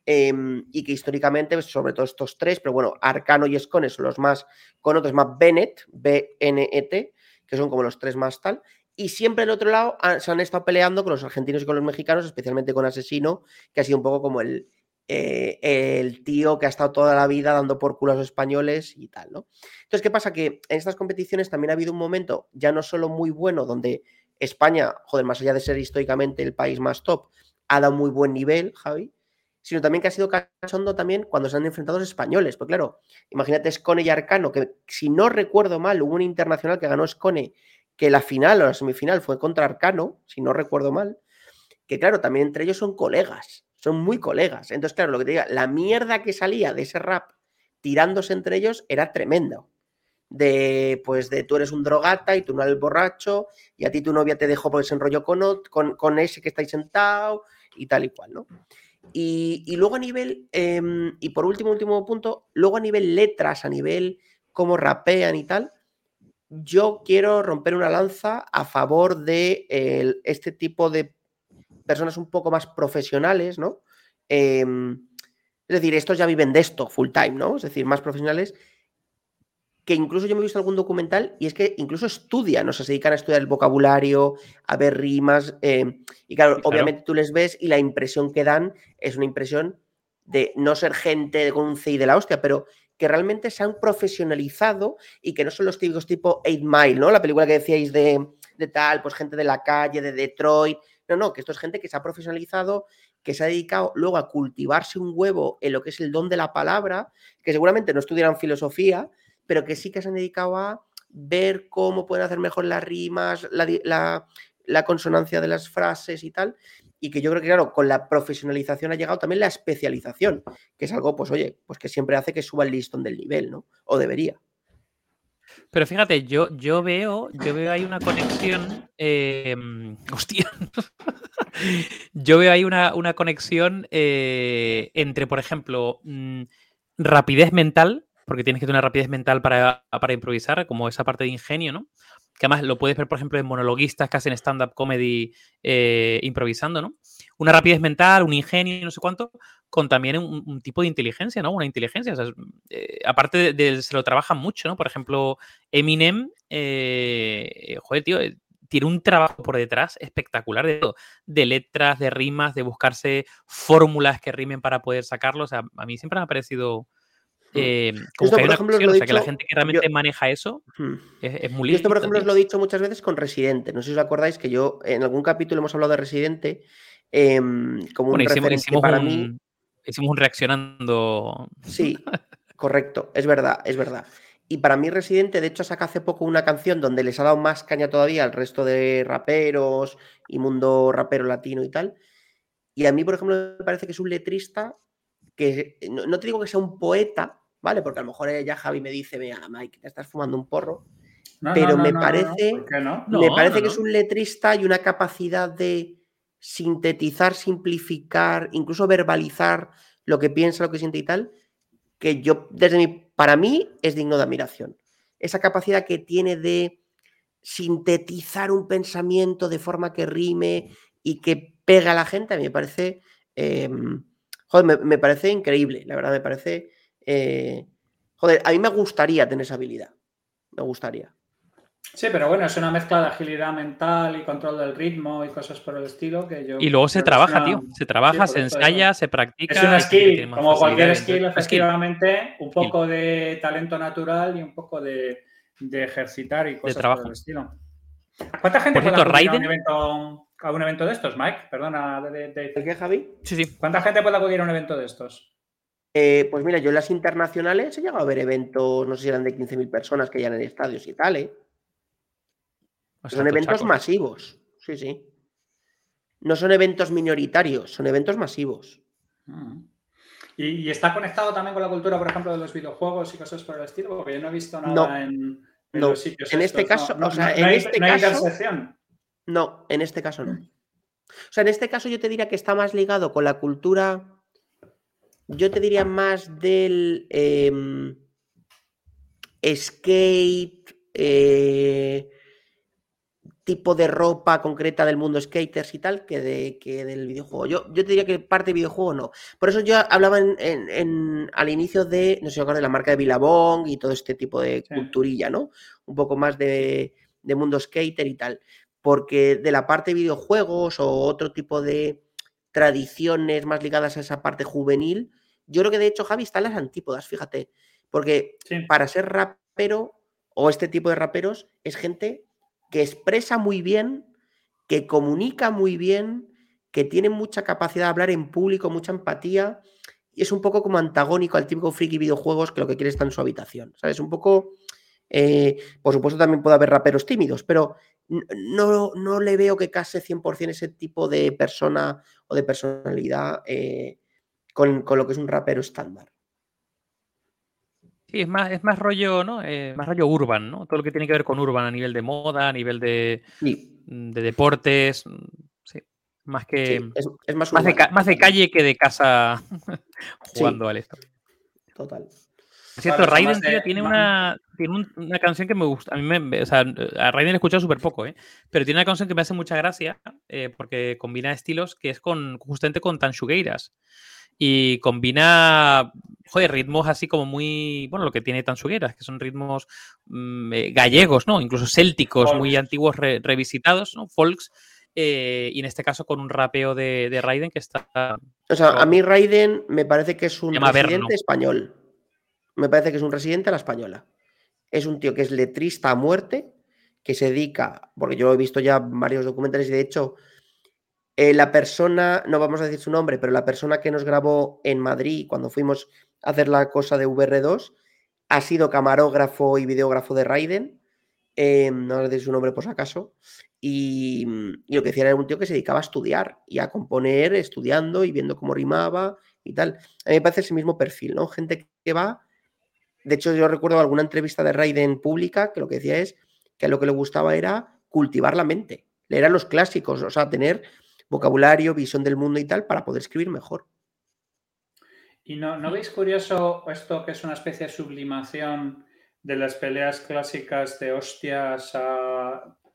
em, y que históricamente, sobre todo estos tres, pero bueno, Arcano y Escone son los más, con otros más Bennett, B-N-E-T, que son como los tres más tal. Y siempre del otro lado han- se han estado peleando con los argentinos y con los mexicanos, especialmente con Asesino, que ha sido un poco como el, eh, el tío que ha estado toda la vida dando por culo a los españoles y tal, ¿no? Entonces, ¿qué pasa? Que en estas competiciones también ha habido un momento ya no solo muy bueno, donde España, joder, más allá de ser históricamente el país más top, ha dado muy buen nivel, Javi, sino también que ha sido cachondo también cuando se han enfrentado los españoles. Pues claro, imagínate Scone y Arcano, que si no recuerdo mal, hubo un internacional que ganó Scone, que la final o la semifinal fue contra Arcano, si no recuerdo mal, que claro, también entre ellos son colegas, son muy colegas. Entonces, claro, lo que te diga, la mierda que salía de ese rap tirándose entre ellos era tremendo. De, pues, de tú eres un drogata y tú no eres borracho, y a ti tu novia te dejó porque se enrolló con, con, ese que estáis sentado, y tal y cual, ¿no? Y, y luego a nivel, em, y por último, último punto, luego a nivel letras, a nivel cómo rapean y tal, yo quiero romper una lanza a favor de este tipo de personas un poco más profesionales, ¿no? Em, Es decir, estos ya viven de esto full time, ¿no? Es decir, más profesionales que incluso yo me he visto algún documental y es que incluso estudian, o sea, se dedican a estudiar el vocabulario, a ver rimas, eh, y claro, obviamente tú les ves y la impresión que dan es una impresión de no ser gente con un CI de la hostia, pero que realmente se han profesionalizado y que no son los típicos tipo 8 Mile, ¿no? La película que decíais de, de tal, pues gente de la calle, de Detroit. No, no, que esto es gente que se ha profesionalizado, que se ha dedicado luego a cultivarse un huevo en lo que es el don de la palabra, que seguramente no estudiaron filosofía, pero que sí que se han dedicado a ver cómo pueden hacer mejor las rimas, la, la consonancia de las frases y tal. Y que yo creo que, claro, con la profesionalización ha llegado también la especialización, que es algo, pues oye, pues que siempre hace que suba el listón del nivel, ¿no? O debería. Pero fíjate, yo, yo veo, yo veo ahí una conexión. eh, hostia. yo veo ahí una, una conexión eh, entre, por ejemplo, mm, rapidez mental, porque tienes que tener rapidez mental para, para improvisar, como esa parte de ingenio, ¿no? Que además lo puedes ver, por ejemplo, en monologuistas que hacen stand-up comedy eh, improvisando, ¿no? Una rapidez mental, un ingenio, no sé cuánto, con también un, un tipo de inteligencia, ¿no? Una inteligencia. o sea, eh, aparte de, de- se lo trabajan mucho, ¿no? Por ejemplo, Eminem, eh, joder, tío, eh, tiene un trabajo por detrás espectacular de todo, de letras, de rimas, de buscarse fórmulas que rimen para poder sacarlo. O sea, a mí siempre me ha parecido eh, como Esto, que hay por una ejemplo, o sea, que la gente que realmente yo- maneja eso Hmm. es, es muy Y esto, por ejemplo, os lo he dicho muchas veces con Residente. No sé si os acordáis que yo en algún capítulo hemos hablado de Residente em, como Bueno, un hicimos, referente hicimos para un, mí. hicimos un reaccionando. Sí, correcto, es verdad, es verdad. Y para mí Residente, de hecho, saca hace poco una canción donde les ha dado más caña todavía al resto de raperos y mundo rapero latino y tal. Y a mí, por ejemplo, me parece que es un letrista que no, no te digo que sea un poeta, ¿vale? Porque a lo mejor eh, ya Javi me dice, mira, Mike, te estás fumando un porro. No, Pero no, no, me no, no, parece- ¿Por qué no? No, me parece no, que es un letrista y una capacidad de sintetizar, simplificar, incluso verbalizar lo que piensa, lo que siente y tal, que yo, desde mi, para mí, es digno de admiración. Esa capacidad que tiene de sintetizar un pensamiento de forma que rime y que pega a la gente, a mí me parece, eh, joder, me, me parece increíble, la verdad, me parece, eh, joder, a mí me gustaría tener esa habilidad, me gustaría. Sí, pero bueno, es una mezcla de agilidad mental y control del ritmo y cosas por el estilo que yo. Y luego se trabaja, una- tío. Se trabaja, Sí, se ensaya, se practica. Es una skill, como cualquier skill, entonces, skill. efectivamente, un poco de talento natural y un poco de, de ejercitar y cosas trabajo. por el estilo. ¿Cuánta gente puede acudir a un, evento, a un evento de estos, Mike? Perdona, de- de- ¿El qué, Javi? Sí, sí. ¿cuánta gente puede acudir a un evento de estos? Eh, pues mira, yo en las internacionales he llegado a ver eventos, no sé si eran de 15.000 personas que ya en estadios y tal, ¿eh? O sea, Son eventos masivos, sí, sí. No son eventos minoritarios, son eventos masivos. Mm. ¿Y, y está conectado también con la cultura, por ejemplo, de los videojuegos y cosas por el estilo? Porque yo no he visto nada No, en, en no. los sitios. En este caso, no, o sea, no- en no hay- este no hay caso- intersección. No, en este caso no. O sea, en este caso yo te diría que está más ligado con la cultura, yo te diría más del em, skate, eh, tipo de ropa concreta del mundo skaters y tal, que, de, que del videojuego. Yo, yo te diría que parte de videojuego no. Por eso yo hablaba en, en- en- al inicio de, no sé de la marca de Billabong y todo este tipo de Sí. culturilla, ¿no? Un poco más de, de mundo skater y tal. Porque de la parte de videojuegos o otro tipo de tradiciones más ligadas a esa parte juvenil, yo creo que de hecho Javi está en las antípodas, fíjate. Porque Sí. para ser rapero o este tipo de raperos es gente que expresa muy bien, que comunica muy bien, que tiene mucha capacidad de hablar en público, mucha empatía, y es un poco como antagónico al típico friki videojuegos que lo que quiere está en su habitación, ¿sabes? Un poco, eh, por supuesto también puede haber raperos tímidos, pero no, no le veo que case 100% ese tipo de persona o de personalidad eh, con, con lo que es un rapero estándar. Sí, es más, es más rollo, ¿no? Eh, más rollo urban, ¿no? Todo lo que tiene que ver con urban a nivel de moda, a nivel de, Sí, mm, de deportes. mm, Sí. Más que. sí, es, es más, más, de, más calle que de casa jugando al esto. Total. Por cierto, son Raiden, de- tiene una, tiene un- una canción que me gusta. A mí me. O sea, a Raiden le he escuchado súper poco, ¿eh? Pero tiene una canción que me hace mucha gracia eh, porque combina estilos que es con justamente con Tanchugueiras. Y combina joder, ritmos así como muy, bueno, lo que tiene Tansugueras, que son ritmos mm, eh, gallegos, ¿no? Incluso célticos, muy antiguos revisitados, ¿no? Folks. Eh, y en este caso con un rapeo de, Raiden que está. O sea, a mí Raiden me parece que es un residente español. Me parece que es un residente a la española. Es un tío que es letrista a muerte, que se dedica, porque yo he visto ya varios documentales y de hecho, eh, la persona, no vamos a decir su nombre, pero la persona que nos grabó en Madrid cuando fuimos a hacer la cosa de VR2 ha sido camarógrafo y videógrafo de Raiden. Eh, no voy a decir su nombre por si acaso. Y, y, lo que decía era un tío que se dedicaba a estudiar y a componer, estudiando y viendo cómo rimaba y tal. A mí me parece ese mismo perfil, ¿no? Gente que va. De hecho, yo recuerdo alguna entrevista de Raiden pública que lo que decía es que lo que le gustaba era cultivar la mente, leer a los clásicos, o sea, tener vocabulario, visión del mundo y tal para poder escribir mejor. ¿Y no, no veis curioso esto que es una especie de sublimación de las peleas clásicas de hostias.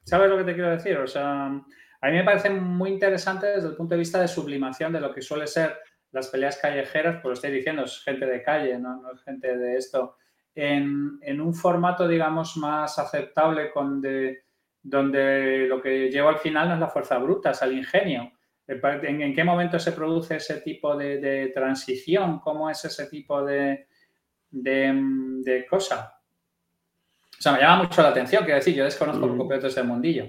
¿Sabes lo que te quiero decir? O sea, a mí me parece muy interesante desde el punto de vista de sublimación de lo que suele ser las peleas callejeras, pues lo estoy diciendo, es gente de calle, no, no es gente de esto en, un formato, digamos, más aceptable con donde lo que lleva al final no es la fuerza bruta, es el ingenio. ¿En, qué momento se produce ese tipo de, transición? ¿Cómo es ese tipo de, de, cosa? O sea, me llama mucho la atención, quiero decir, yo desconozco por mm. completo ese mundillo.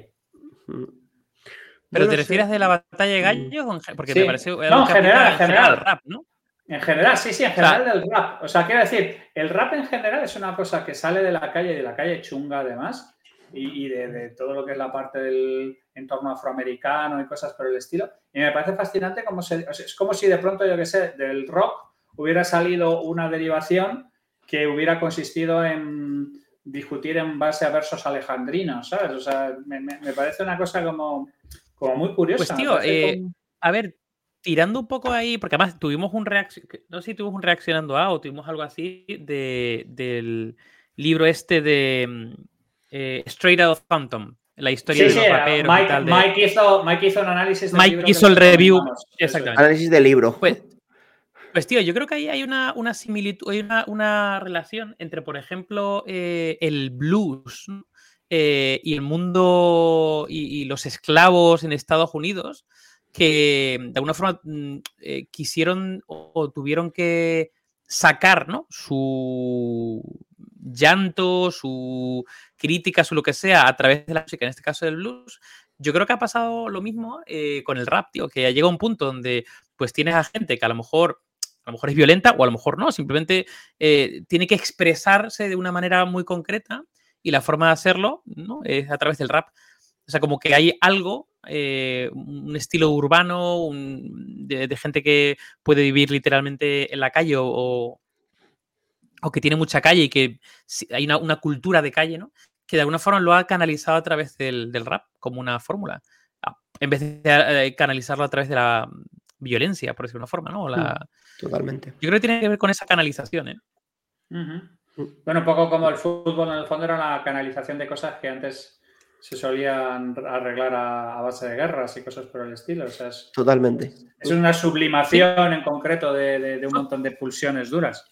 ¿Pero te refieres de la batalla de gallos? Porque me parece... No, en general, en general. Rap, ¿no? En general, sí, sí, en general del rap. O sea, quiero decir, el rap en general es una cosa que sale de la calle, de la calle chunga además, y, de, todo lo que es la parte del entorno afroamericano y cosas por el estilo. Y me parece fascinante cómo se, es como si de pronto, yo qué sé, del rock hubiera salido una derivación que hubiera consistido en discutir en base a versos alejandrinos, ¿sabes? O sea, me, parece una cosa como, como muy curiosa. Pues tío, eh, a ver, tirando un poco ahí, porque además tuvimos un reacción, no sé si tuvimos un reaccionando a o tuvimos algo así de, del libro este de mm, eh, Straight Out of Phantom, la historia de los raperos Mike, y tal. Mike, hizo, Mike, hizo, un análisis del Mike hizo el review. exactamente. Análisis del libro. Pues, pues, tío, yo creo que ahí hay una, una similitud, hay una, una, relación entre, por ejemplo, eh, el blues eh, y el mundo y, los esclavos en Estados Unidos que de alguna forma mm, eh, quisieron o, tuvieron que sacar ¿no? su llanto, su crítica, su lo que sea, a través de la música, en este caso del blues. Yo creo que ha pasado lo mismo eh, con el rap, tío, que llega un punto donde pues tienes a gente que a lo mejor a lo mejor es violenta o a lo mejor no, simplemente eh, tiene que expresarse de una manera muy concreta y la forma de hacerlo ¿no? es a través del rap. O sea, como que hay algo eh, un estilo urbano, de, gente que puede vivir literalmente en la calle o, o que tiene mucha calle y que hay una, cultura de calle, ¿no? Que de alguna forma lo ha canalizado a través del, rap como una fórmula, en vez de eh, canalizarlo a través de la violencia, por decirlo de una forma, ¿no? La... Totalmente. Yo creo que tiene que ver con esa canalización, ¿eh? Bueno, un poco como el fútbol en el fondo era una canalización de cosas que antes se solían arreglar a, base de guerras y cosas por el estilo. es, Totalmente. Es una sublimación en concreto de, un montón de pulsiones duras.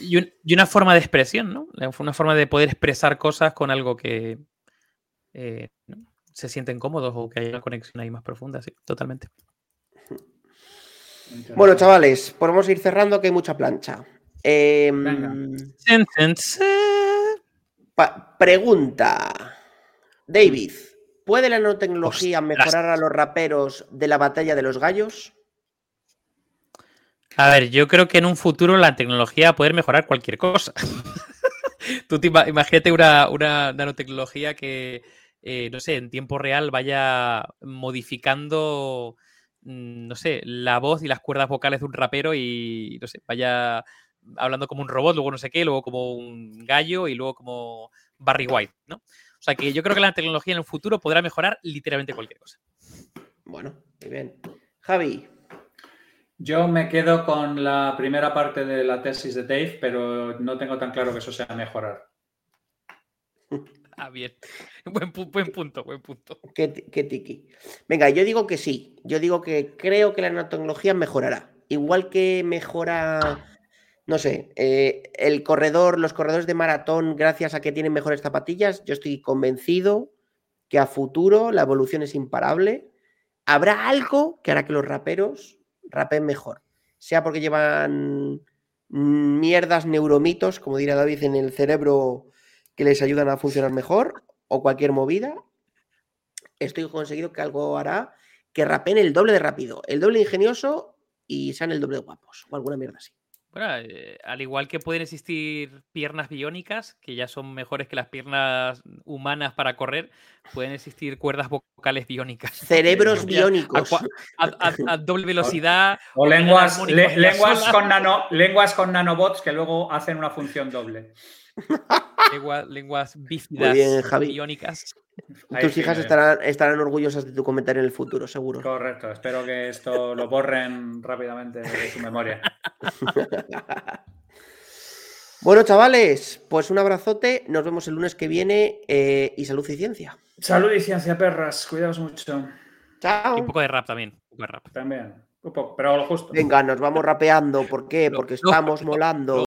Y, una forma de expresión, ¿no? Una forma de poder expresar cosas con algo que eh, se sienten cómodos o que hay una conexión ahí más profunda, sí, totalmente. Bueno, chavales, podemos ir cerrando que hay mucha plancha. Em, pregunta. David, ¿puede la nanotecnología mejorar a los raperos de la batalla de los gallos? A ver, yo creo que en un futuro la tecnología va a poder mejorar cualquier cosa. Tú imagínate una, nanotecnología que, eh, no sé, en tiempo real vaya modificando, mm, no sé, la voz y las cuerdas vocales de un rapero y, no sé, vaya hablando como un robot, luego no sé qué, luego como un gallo y luego como Barry White, ¿no? O sea que yo creo que la tecnología en el futuro podrá mejorar literalmente cualquier cosa. Bueno, muy bien. Javi. Yo me quedo con la primera parte de la tesis de Dave, pero no tengo tan claro que eso sea mejorar. Ah, bien. Buen, punto, buen punto. Qué, qué, tiki. Venga, yo digo que sí. Yo digo que creo que la nanotecnología mejorará igual que mejora, no sé, eh, el corredor, los corredores de maratón, gracias a que tienen mejores zapatillas, yo estoy convencido que a futuro la evolución es imparable. Habrá algo que hará que los raperos rapen mejor, sea porque llevan mierdas neuromitos, como dirá David, en el cerebro que les ayudan a funcionar mejor, o cualquier movida, estoy conseguido que algo hará que rapen el doble de rápido, el doble ingenioso y sean el doble de guapos, o alguna mierda así. Bueno, eh, al igual que pueden existir piernas biónicas, que ya son mejores que las piernas humanas para correr, pueden existir cuerdas vocales biónicas. Cerebros biónicos. A, doble velocidad. O, lenguas, lenguas, con nano, lenguas con nanobots que luego hacen una función doble. lenguas bífidas biónicas. Tus hijas estarán, estarán orgullosas de tu comentario en el futuro, seguro. Correcto, espero que esto lo borren rápidamente de su memoria. bueno, chavales, pues un abrazote. Nos vemos el lunes que viene eh, y salud y ciencia. Salud y ciencia, perras. Cuidaos mucho. Chao. Y un poco de rap también. Un poco de rap. También. Un poco, pero lo justo. Venga, nos vamos rapeando. ¿Por qué? Porque estamos molando.